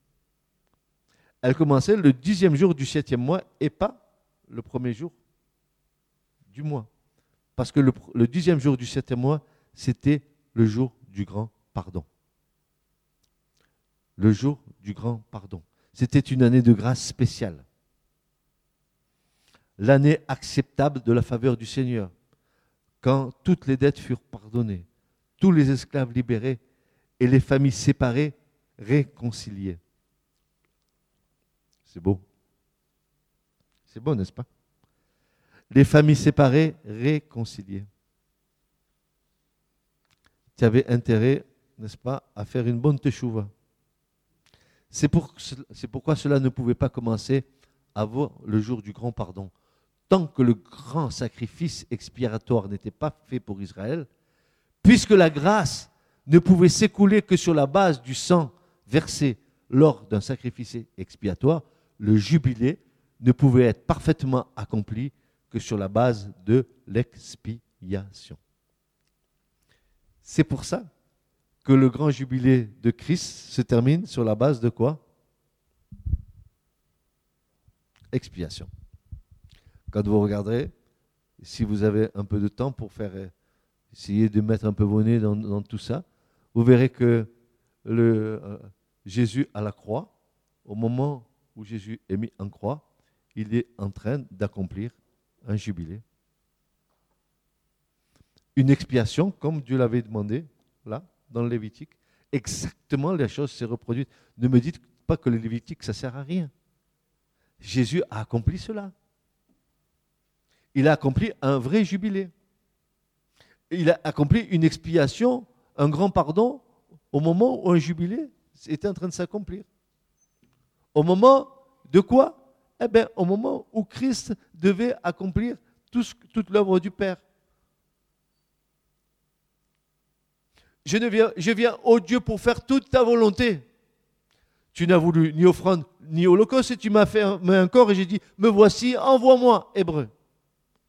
Elle commençait le dixième jour du septième mois et pas le premier jour du mois. Parce que le, dixième jour du septième mois, c'était le jour du grand pardon. Le jour du grand pardon. C'était une année de grâce spéciale. L'année acceptable de la faveur du Seigneur, quand toutes les dettes furent pardonnées, tous les esclaves libérés et les familles séparées réconciliées. C'est beau. C'est beau, n'est-ce pas? Les familles séparées réconciliées. Tu avais intérêt, n'est-ce pas, à faire une bonne teshuva. C'est pour, pourquoi cela ne pouvait pas commencer avant le jour du grand pardon. Tant que le grand sacrifice expiatoire n'était pas fait pour Israël, puisque la grâce ne pouvait s'écouler que sur la base du sang versé lors d'un sacrifice expiatoire, le jubilé ne pouvait être parfaitement accompli que sur la base de l'expiation. C'est pour ça que le grand jubilé de Christ se termine sur la base de quoi? Expiation. Quand vous regarderez, si vous avez un peu de temps pour faire essayer de mettre un peu vos nez dans, tout ça, vous verrez que le, euh, Jésus à la croix, au moment où Jésus est mis en croix, il est en train d'accomplir un jubilé. Une expiation, comme Dieu l'avait demandé, là, dans le Lévitique. Exactement, la chose s'est reproduite. Ne me dites pas que le Lévitique, ça ne sert à rien. Jésus a accompli cela. Il a accompli un vrai jubilé. Il a accompli une expiation, un grand pardon, au moment où un jubilé était en train de s'accomplir. Au moment de quoi? Eh bien, au moment où Christ devait accomplir toute l'œuvre du Père. je, viens, je au Dieu, pour faire toute ta volonté. Tu n'as voulu ni offrande ni holocauste, et tu m'as fait un, corps, et j'ai dit, me voici, envoie-moi, hébreu.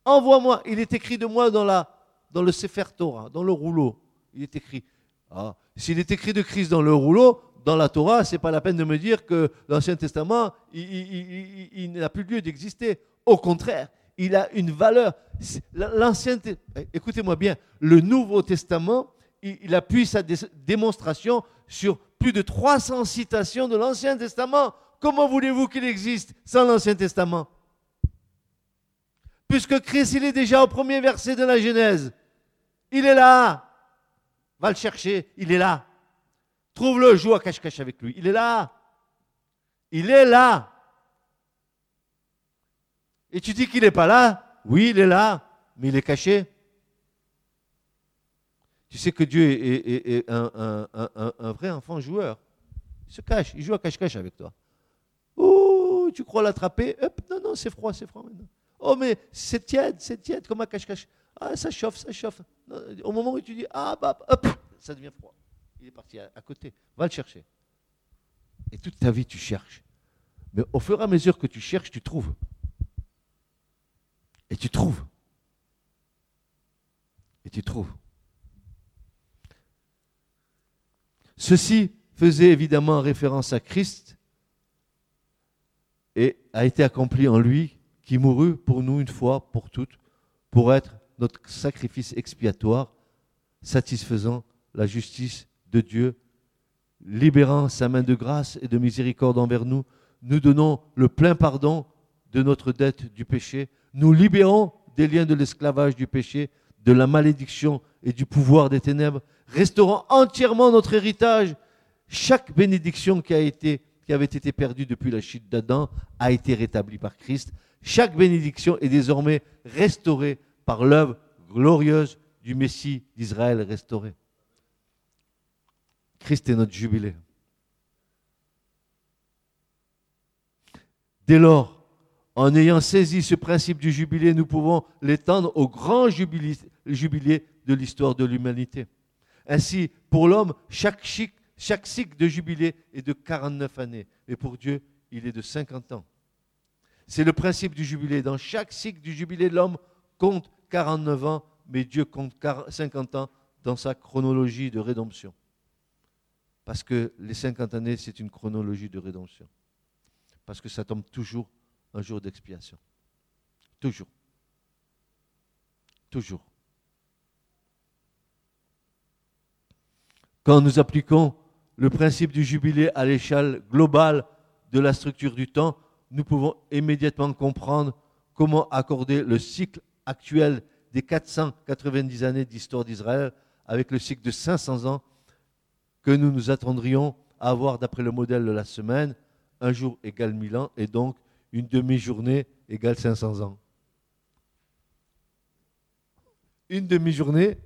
Envoie-moi. Il est écrit de moi dans le Sefer Torah, dans le rouleau. Il est écrit. Ah, S'il est écrit de Christ dans le rouleau, dans la Torah, c'est pas la peine de me dire que l'Ancien Testament, il, n'a plus lieu d'exister. Au contraire, il a une valeur. L'Ancien, écoutez-moi bien, le Nouveau Testament, il appuie sa démonstration sur plus de 300 citations de l'Ancien Testament. Comment voulez-vous qu'il existe sans l'Ancien Testament? Puisque Christ, il est déjà au premier verset de la Genèse. Il est là. Va le chercher, il est là. Trouve-le, joue à cache-cache avec lui. Il est là. Il est là. Et tu dis qu'il n'est pas là? Oui, il est là, mais il est caché. Tu sais que Dieu est, un, vrai enfant joueur. Il se cache, il joue à cache-cache avec toi. Oh, tu crois l'attraper? Non, non, c'est froid, c'est froid. Oh, mais c'est tiède, c'est tiède comme un cache-cache. Ah, ça chauffe, ça chauffe. Au moment où tu dis, ah, bah, hop, ça devient froid. Il est parti à, côté. Va le chercher. Et toute ta vie, tu cherches. Mais au fur et à mesure que tu cherches, tu trouves. Et tu trouves. Et tu trouves. Ceci faisait évidemment référence à Christ et a été accompli en lui qui mourut pour nous une fois pour toutes, pour être notre sacrifice expiatoire, satisfaisant la justice de Dieu, libérant sa main de grâce et de miséricorde envers nous, nous donnons le plein pardon de notre dette du péché, nous libérons des liens de l'esclavage du péché, de la malédiction et du pouvoir des ténèbres, restaurant entièrement notre héritage. Chaque bénédiction qui, qui avait été perdue depuis la chute d'Adam a été rétablie par Christ. Chaque bénédiction est désormais restaurée par l'œuvre glorieuse du Messie d'Israël restauré. Christ est notre jubilé. Dès lors, en ayant saisi ce principe du jubilé, nous pouvons l'étendre au grand jubilé, de l'histoire de l'humanité. Ainsi, pour l'homme, chaque, chaque cycle de jubilé est de 49 années, et pour Dieu, il est de 50 ans. C'est le principe du jubilé. Dans chaque cycle du jubilé, l'homme compte 49 ans mais Dieu compte 50 ans dans sa chronologie de rédemption. Parce que les 50 années, c'est une chronologie de rédemption. Parce que ça tombe toujours un jour d'expiation. Toujours. Toujours. Quand nous appliquons le principe du jubilé à l'échelle globale de la structure du temps, nous pouvons immédiatement comprendre comment accorder le cycle actuel des 490 années d'histoire d'Israël avec le cycle de 500 ans que nous nous attendrions à avoir d'après le modèle de la semaine, un jour égale 1000 ans et donc une demi-journée égale 500 ans. Une demi-journée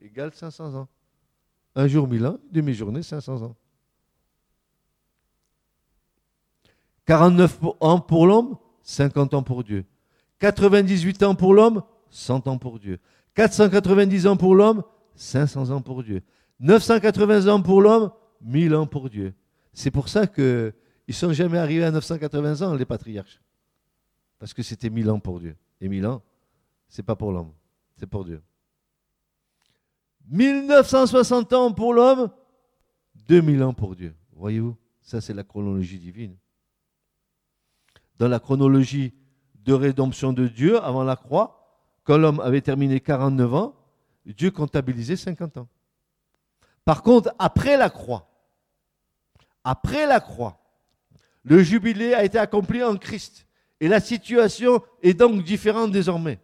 égale 500 ans. Un jour 1000 ans, une demi-journée 500 ans. 49 ans pour l'homme, 50 ans pour Dieu. 98 ans pour l'homme, 100 ans pour Dieu. 490 ans pour l'homme, 500 ans pour Dieu. 980 ans pour l'homme, 1000 ans pour Dieu. C'est pour ça qu'ils ne sont jamais arrivés à 980 ans, les patriarches. Parce que c'était 1000 ans pour Dieu. Et 1000 ans, c'est pas pour l'homme, c'est pour Dieu. 1960 ans pour l'homme, 2000 ans pour Dieu. Voyez-vous, ça c'est la chronologie divine. Dans la chronologie de rédemption de Dieu avant la croix, quand l'homme avait terminé 49 ans, Dieu comptabilisait 50 ans. Par contre, après la croix, après la croix, le jubilé a été accompli en Christ. Et la situation est donc différente désormais.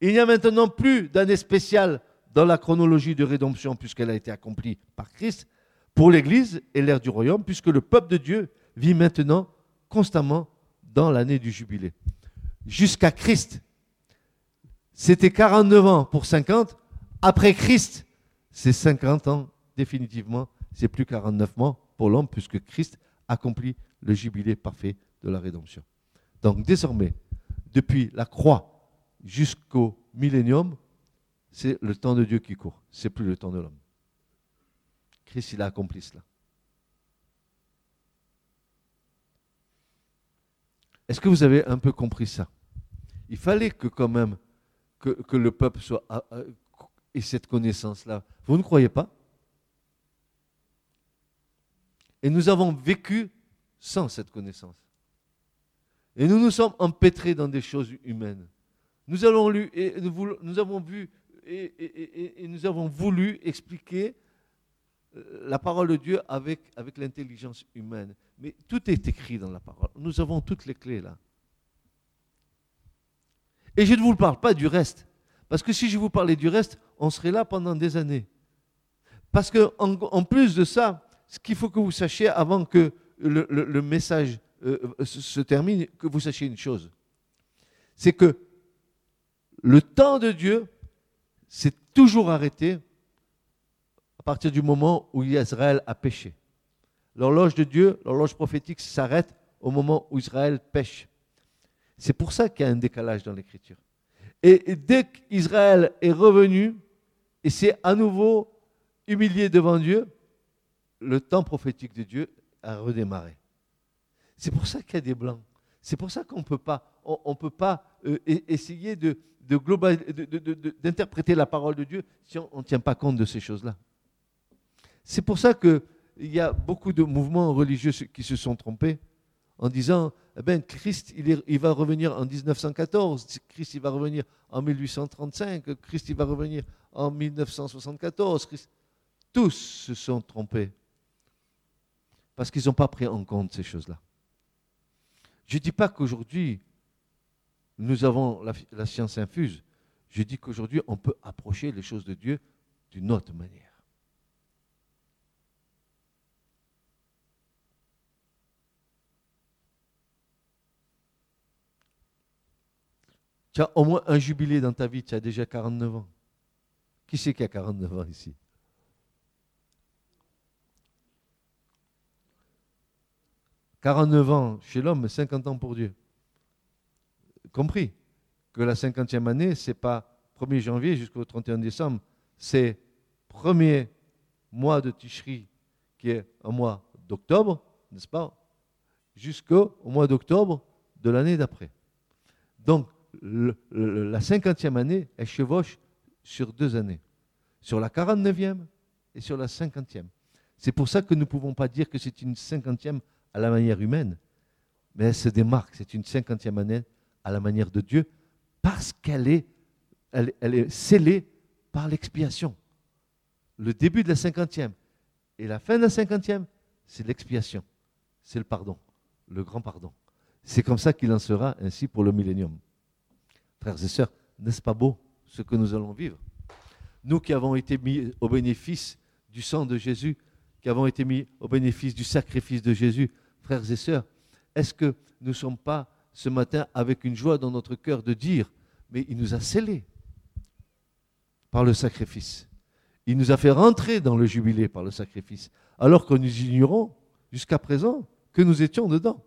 Il n'y a maintenant plus d'année spéciale dans la chronologie de rédemption puisqu'elle a été accomplie par Christ pour l'Église et l'ère du royaume puisque le peuple de Dieu vit maintenant constamment dans l'année du jubilé. Jusqu'à Christ, c'était 49 ans pour 50. Après Christ, c'est 50 ans définitivement. C'est plus 49 mois pour l'homme puisque Christ accomplit le jubilé parfait de la rédemption. Donc désormais, depuis la croix jusqu'au millénium, c'est le temps de Dieu qui court. C'est plus le temps de l'homme. Christ, il a accompli cela. Est-ce que vous avez un peu compris ça? Il fallait que quand même que, le peuple soit ait cette connaissance-là. Vous ne croyez pas? Et nous avons vécu sans cette connaissance. Et nous nous sommes empêtrés dans des choses humaines. Nous avons lu et nous, avons vu et, nous avons voulu expliquer euh, la parole de Dieu avec, avec l'intelligence humaine. Mais tout est écrit dans la parole. Nous avons toutes les clés là. Et je ne vous parle pas du reste. Parce que si je vous parlais du reste, on serait là pendant des années. Parce qu'en en, plus de ça, ce qu'il faut que vous sachiez avant que le, message euh, se termine, que vous sachiez une chose. C'est que le temps de Dieu s'est toujours arrêté à partir du moment où Israël a péché. L'horloge de Dieu, l'horloge prophétique s'arrête au moment où Israël pêche. C'est pour ça qu'il y a un décalage dans l'écriture. Et dès qu'Israël est revenu et s'est à nouveau humilié devant Dieu, le temps prophétique de Dieu a redémarré. C'est pour ça qu'il y a des blancs. C'est pour ça qu'on ne peut pas, on, peut pas euh, e-, essayer d'interpréter la parole de Dieu si on ne tient pas compte de ces choses-là. C'est pour ça qu'il y a beaucoup de mouvements religieux qui se sont trompés en disant eh ben, Christ, il, va revenir en 1914, Christ, il va revenir en 1835, Christ, il va revenir en 1974. Tous se sont trompés parce qu'ils n'ont pas pris en compte ces choses-là. Je ne dis pas qu'aujourd'hui, nous avons la, science infuse. Je dis qu'aujourd'hui, on peut approcher les choses de Dieu d'une autre manière. Tu as au moins un jubilé dans ta vie, tu as déjà 49 ans. Qui c'est qui a 49 ans ici? 49 ans chez l'homme, 50 ans pour Dieu. Compris que la 50e année, ce n'est pas 1er janvier jusqu'au 31 décembre, c'est premier mois de Tishri, qui est un mois d'octobre, n'est-ce pas Jusqu'au mois d'octobre de l'année d'après. Donc, la 50e année, elle chevauche sur deux années, sur la 49e et sur la 50e. C'est pour ça que nous ne pouvons pas dire que c'est une 50e à la manière humaine, mais elle se démarque, c'est une 50e année à la manière de Dieu, parce qu'elle est, elle, est scellée par l'expiation. Le début de la 50e et la fin de la 50e, c'est l'expiation, c'est le pardon, le grand pardon. C'est comme ça qu'il en sera ainsi pour le millénium. Frères et sœurs, n'est-ce pas beau ce que nous allons vivre? Nous qui avons été mis au bénéfice du sang de Jésus, qui avons été mis au bénéfice du sacrifice de Jésus, frères et sœurs, est-ce que nous ne sommes pas ce matin avec une joie dans notre cœur de dire, mais il nous a scellés par le sacrifice. Il nous a fait rentrer dans le jubilé par le sacrifice, alors que nous ignorons jusqu'à présent que nous étions dedans.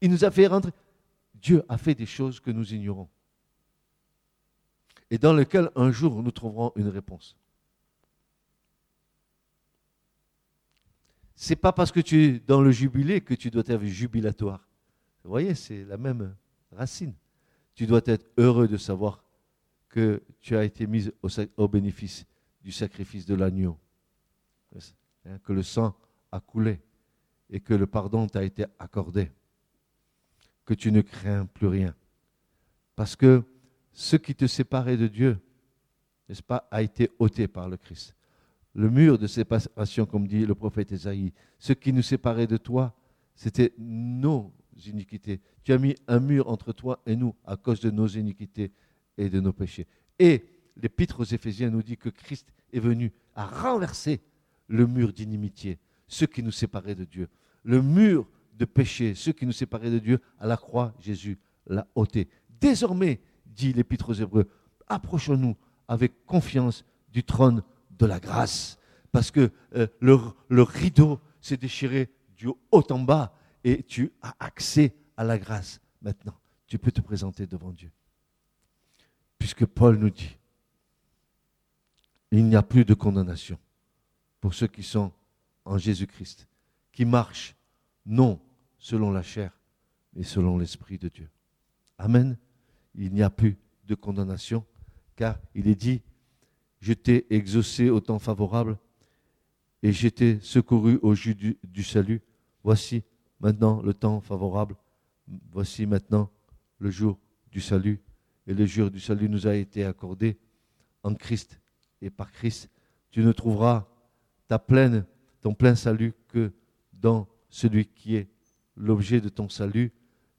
Il nous a fait rentrer. Dieu a fait des choses que nous ignorons et dans lesquelles un jour nous trouverons une réponse. C'est pas parce que tu es dans le jubilé que tu dois être jubilatoire. Vous voyez, c'est la même racine. Tu dois être heureux de savoir que tu as été mis au, bénéfice du sacrifice de l'agneau, hein, que le sang a coulé et que le pardon t'a été accordé, que tu ne crains plus rien. Parce que ce qui te séparait de Dieu, n'est-ce pas, a été ôté par le Christ le mur de séparation, comme dit le prophète Esaïe. Ce qui nous séparait de toi, c'était nos iniquités. Tu as mis un mur entre toi et nous à cause de nos iniquités et de nos péchés. Et l'épître aux Éphésiens nous dit que Christ est venu à renverser le mur d'inimitié, ce qui nous séparait de Dieu. Le mur de péché, ce qui nous séparait de Dieu, à la croix, Jésus l'a ôté. Désormais, dit l'épître aux Hébreux, approchons-nous avec confiance du trône de la grâce. Parce que euh, le, rideau s'est déchiré du haut en bas et tu as accès à la grâce maintenant. Tu peux te présenter devant Dieu. Puisque Paul nous dit, il n'y a plus de condamnation pour ceux qui sont en Jésus-Christ, qui marchent non selon la chair, mais selon l'Esprit de Dieu. Amen. Il n'y a plus de condamnation, car il est dit, je t'ai exaucé au temps favorable et j'étais secouru au jus du, salut. Voici maintenant le temps favorable. Voici maintenant le jour du salut. Et le jour du salut nous a été accordé en Christ et par Christ. Tu ne trouveras ta pleine, ton plein salut que dans celui qui est l'objet de ton salut,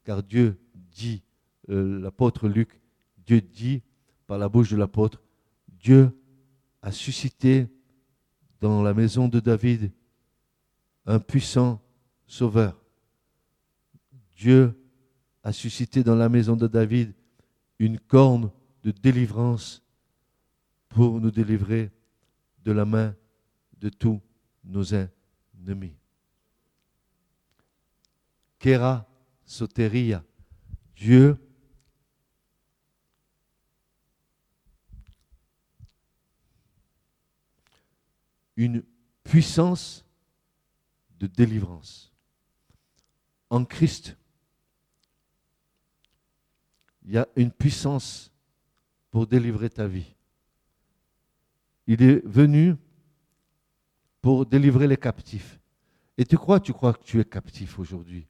car Dieu dit, euh, l'apôtre Luc, Dieu dit par la bouche de l'apôtre, Dieu a suscité dans la maison de David un puissant sauveur. Dieu a suscité dans la maison de David une corne de délivrance pour nous délivrer de la main de tous nos ennemis. Kera soteria, Dieu une puissance de délivrance. En Christ, il y a une puissance pour délivrer ta vie. Il est venu pour délivrer les captifs. Et tu crois, tu crois que tu es captif aujourd'hui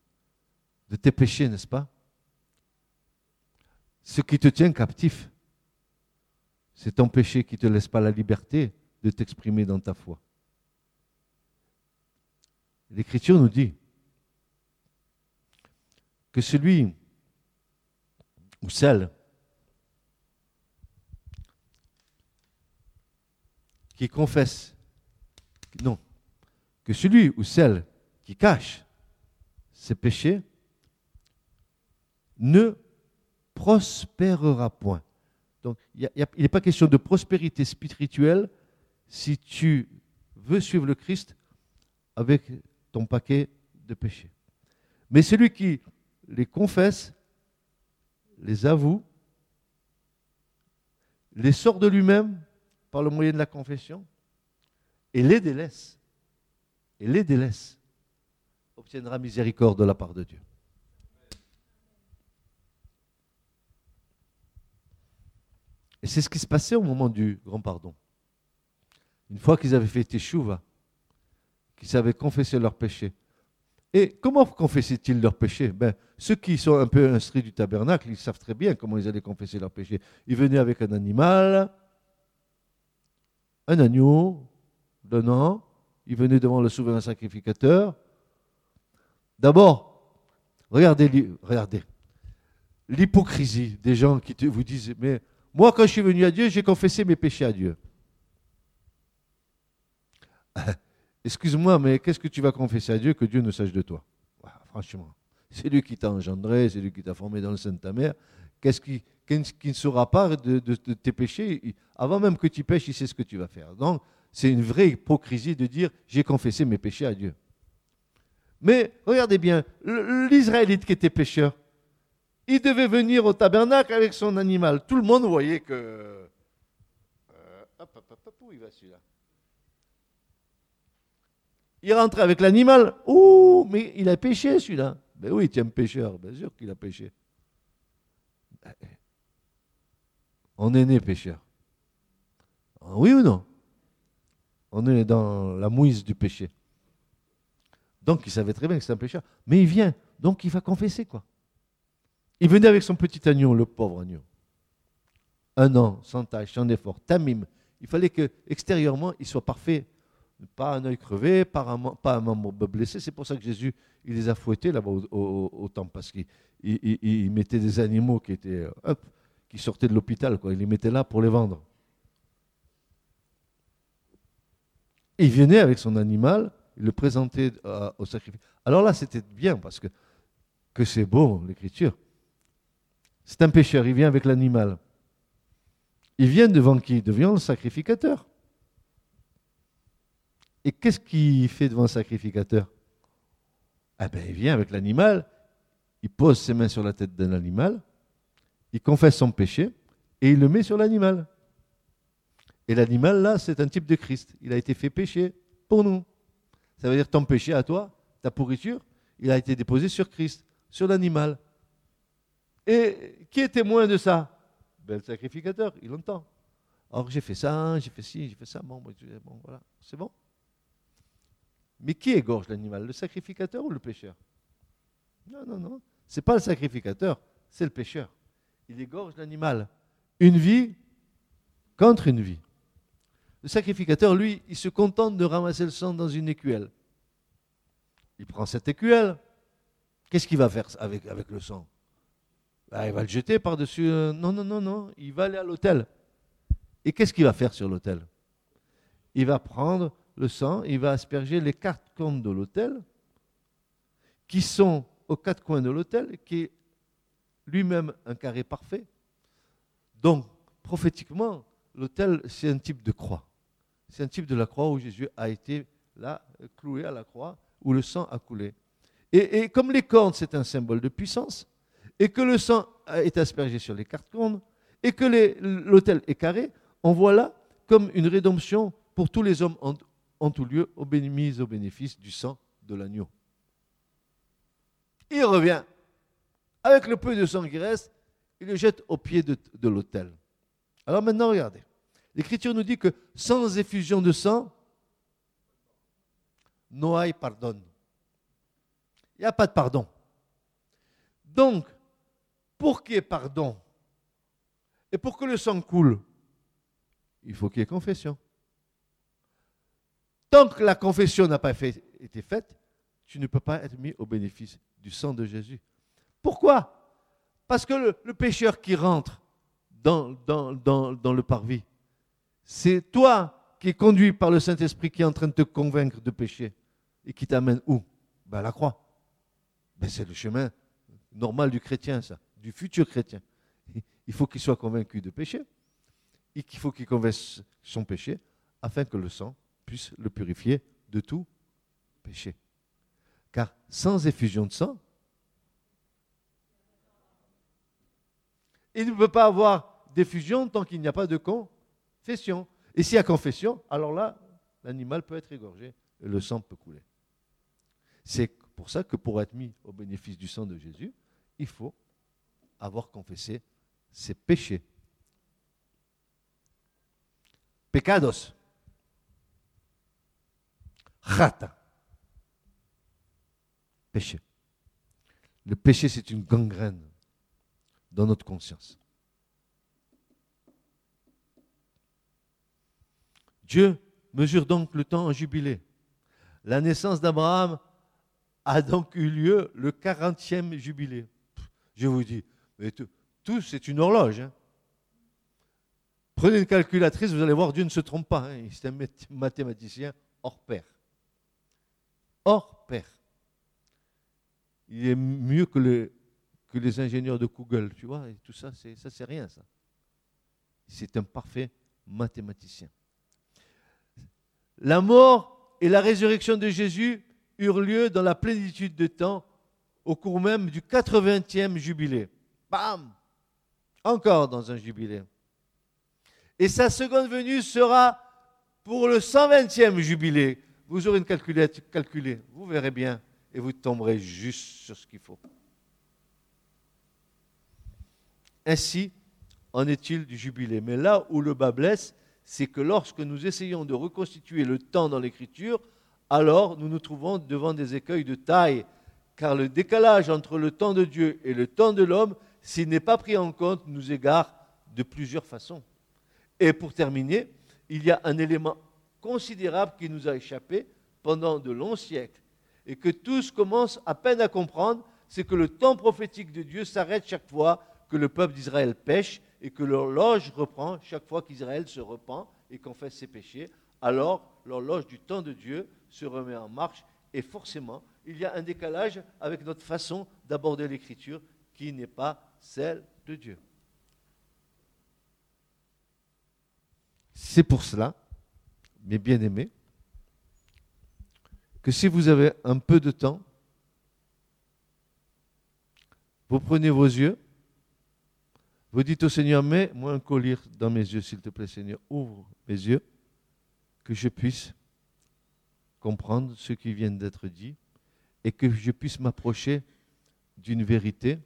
de tes péchés, n'est-ce pas? Ce qui te tient captif, c'est ton péché qui ne te laisse pas la liberté de t'exprimer dans ta foi. L'Écriture nous dit que celui ou celle qui confesse, non, que celui ou celle qui cache ses péchés ne prospérera point. Donc, il n'est pas question de prospérité spirituelle si tu veux suivre le Christ avec ton paquet de péchés. Mais celui qui les confesse, les avoue, les sort de lui-même par le moyen de la confession et les délaisse, et les délaisse, obtiendra miséricorde de la part de Dieu. Et c'est ce qui se passait au moment du grand pardon. Une fois qu'ils avaient fait teshuva, qu'ils avaient confessé leurs péchés. Et comment confessaient-ils leurs péchés? Ben, Ceux qui sont un peu instruits du tabernacle, ils savent très bien comment ils allaient confesser leurs péchés. Ils venaient avec un animal, un agneau d'un an, ils venaient devant le souverain sacrificateur. D'abord, regardez, regardez l'hypocrisie des gens qui vous disent, mais moi quand je suis venu à Dieu, j'ai confessé mes péchés à Dieu. Excuse-moi, mais qu'est-ce que tu vas confesser à Dieu que Dieu ne sache de toi? Franchement, c'est lui qui t'a engendré, c'est lui qui t'a formé dans le sein de ta mère. Qu'est-ce qui, ne saura pas de, tes péchés? Avant même que tu pêches, il sait ce que tu vas faire. Donc, c'est une vraie hypocrisie de dire j'ai confessé mes péchés à Dieu. Mais regardez bien, l'Israélite qui était pécheur, il devait venir au tabernacle avec son animal. Tout le monde voyait que. Euh, hop, hop, hop, où il va celui-là? Il rentrait avec l'animal. Ouh, mais il a péché celui-là. Ben oui, un pécheur. Bien sûr qu'il a péché. Ben, on est né pécheur. Ah oui ou non? On est dans la mouise du péché. Donc il savait très bien que c'est un pécheur. Mais il vient, donc il va confesser quoi. Il venait avec son petit agneau, le pauvre agneau. Un an, sans tâche, sans effort, tamim. Il fallait que extérieurement, il soit parfait. Pas un œil crevé, pas un, membre blessé. C'est pour ça que Jésus, il les a fouettés là-bas au, temple, parce qu'il mettait des animaux qui étaient, hop, qui sortaient de l'hôpital. Il les mettait là pour les vendre. il venait avec son animal, il le présentait euh, au sacrifice. Alors là, c'était bien, parce que, que c'est beau, l'écriture. C'est un pécheur, il vient avec l'animal. Il vient devant qui? Devant le sacrificateur. Et qu'est-ce qu'il fait devant le sacrificateur? Eh bien, il vient avec l'animal, il pose ses mains sur la tête d'un animal, il confesse son péché et il le met sur l'animal. Et l'animal, là, c'est un type de Christ. Il a été fait péché pour nous. Ça veut dire ton péché à toi, ta pourriture, il a été déposé sur Christ, sur l'animal. Et qui est témoin de ça? Ben, Le sacrificateur, il entend. Or, j'ai fait ça, j'ai fait ci, j'ai fait ça. Bon, bon voilà, c'est bon. Mais qui égorge l'animal Le sacrificateur ou le pécheur Non, non, non. Ce n'est pas le sacrificateur, c'est le pécheur. Il égorge l'animal. Une vie contre une vie. Le sacrificateur, lui, il se contente de ramasser le sang dans une écuelle. Il prend cette écuelle. Qu'est-ce qu'il va faire avec, le sang? Bah, il va le jeter par-dessus. Euh, non, non, non, non. Il va aller à l'autel. Et qu'est-ce qu'il va faire sur l'autel Il va prendre le sang, il va asperger les quatre coins de l'autel, qui sont aux quatre coins de l'autel, qui est lui-même un carré parfait. Donc, prophétiquement, l'autel, c'est un type de croix. C'est un type de la croix où Jésus a été là, cloué à la croix, où le sang a coulé. Et, comme les cornes, c'est un symbole de puissance, et que le sang est aspergé sur les cartes cornes, et que l'autel est carré, on voit là comme une rédemption pour tous les hommes en, tout lieu, au bénéfice, au bénéfice du sang de l'agneau. Il revient. Avec le peu de sang qui reste, il le jette au pied de, l'autel. Alors maintenant, regardez. L'Écriture nous dit que sans effusion de sang, Noaï pardonne. Il n'y a pas de pardon. Donc, pour qu'il y ait pardon et pour que le sang coule, il faut qu'il y ait confession. Tant que la confession n'a pas été faite, tu ne peux pas être mis au bénéfice du sang de Jésus. Pourquoi? Parce que le, pécheur qui rentre dans, le parvis, c'est toi qui es conduit par le Saint-Esprit qui est en train de te convaincre de pécher et qui t'amène où? Ben, la croix. Ben, c'est le chemin normal du chrétien, ça du futur chrétien. Il faut qu'il soit convaincu de péché et qu'il faut qu'il convainque son péché afin que le sang puisse le purifier de tout péché. Car sans effusion de sang, il ne peut pas avoir d'effusion tant qu'il n'y a pas de confession. Et s'il y a confession, alors là, l'animal peut être égorgé et le sang peut couler. C'est pour ça que pour être mis au bénéfice du sang de Jésus, il faut avoir confessé ses péchés. pecados. Rata. Péché. Le péché, c'est une gangrène dans notre conscience. Dieu mesure donc le temps en jubilé. La naissance d'Abraham a donc eu lieu le 40e jubilé. Je vous dis, mais tout, c'est une horloge. Hein. Prenez une calculatrice, vous allez voir, Dieu ne se trompe pas. Hein. C'est un mathématicien hors pair. Hors pair. Il est mieux que, les ingénieurs de Google, tu vois, et tout ça, ça c'est rien, ça. C'est un parfait mathématicien. La mort et la résurrection de Jésus eurent lieu dans la plénitude de temps, au cours même du 80e jubilé. Bam Encore dans un jubilé. Et sa seconde venue sera pour le 120e jubilé. Vous aurez une calculette, calculée, vous verrez bien, et vous tomberez juste sur ce qu'il faut. Ainsi en est-il du jubilé. Mais là où le bas blesse, c'est que lorsque nous essayons de reconstituer le temps dans l'écriture, alors nous nous trouvons devant des écueils de taille, car le décalage entre le temps de Dieu et le temps de l'homme, s'il n'est pas pris en compte, nous égare de plusieurs façons. Et pour terminer, il y a un élément considérable qui nous a échappé pendant de longs siècles, et que tous commencent à peine à comprendre, c'est que le temps prophétique de Dieu s'arrête chaque fois que le peuple d'Israël pêche et que l'horloge reprend chaque fois qu'Israël se repent et confesse ses péchés. Alors l'horloge du temps de Dieu se remet en marche et forcément, il y a un décalage avec notre façon d'aborder l'écriture qui n'est pas celle de Dieu. C'est pour cela, mes bien-aimés, que si vous avez un peu de temps, vous prenez vos yeux, vous dites au Seigneur, mets-moi un collier dans mes yeux, s'il te plaît, Seigneur, ouvre mes yeux, que je puisse comprendre ce qui vient d'être dit et que je puisse m'approcher d'une vérité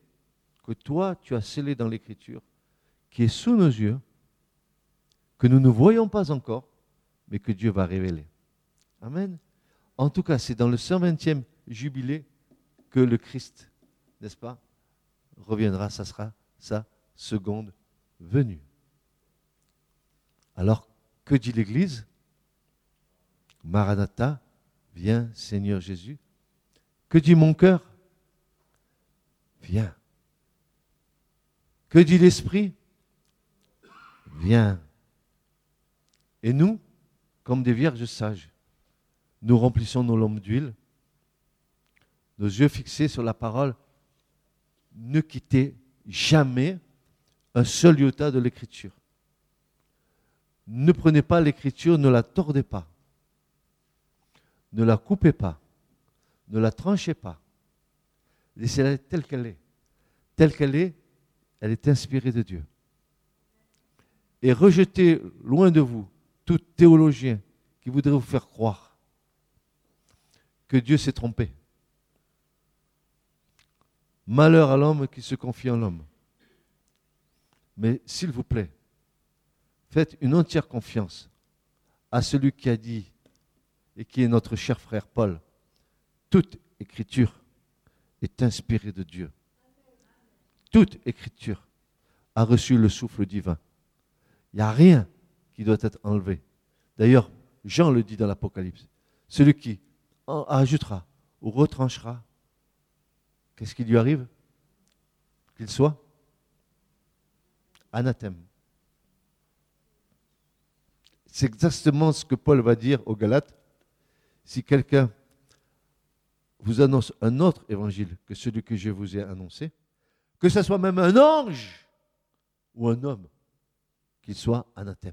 que toi, tu as scellée dans l'Écriture, qui est sous nos yeux, que nous ne voyons pas encore, mais que Dieu va révéler. Amen. En tout cas, c'est dans le 120e jubilé que le Christ, n'est-ce pas, reviendra, ça sera sa seconde venue. Alors, que dit l'Église? Maranatha, Viens, Seigneur Jésus. Que dit mon cœur? Viens. Que dit l'Esprit? Viens. Et nous, comme des vierges sages, nous remplissons nos lampes d'huile, nos yeux fixés sur la parole. Ne quittez jamais un seul iota de l'écriture. Ne prenez pas l'écriture, ne la tordez pas. Ne la coupez pas. Ne la tranchez pas. Laissez-la telle qu'elle est. Telle qu'elle est, elle est inspirée de Dieu. Et rejetez loin de vous tout théologien qui voudrait vous faire croire que Dieu s'est trompé. Malheur à l'homme qui se confie en l'homme. Mais s'il vous plaît, faites une entière confiance à celui qui a dit et qui est notre cher frère Paul, toute écriture est inspirée de Dieu. Toute écriture a reçu le souffle divin. Il n'y a rien qui doit être enlevé. D'ailleurs, Jean le dit dans l'Apocalypse. Celui qui ajoutera ou retranchera, qu'est-ce qui lui arrive? Qu'il soit anathème. C'est exactement ce que Paul va dire aux Galates si quelqu'un vous annonce un autre évangile que celui que je vous ai annoncé, que ce soit même un ange ou un homme, qu'il soit anathème.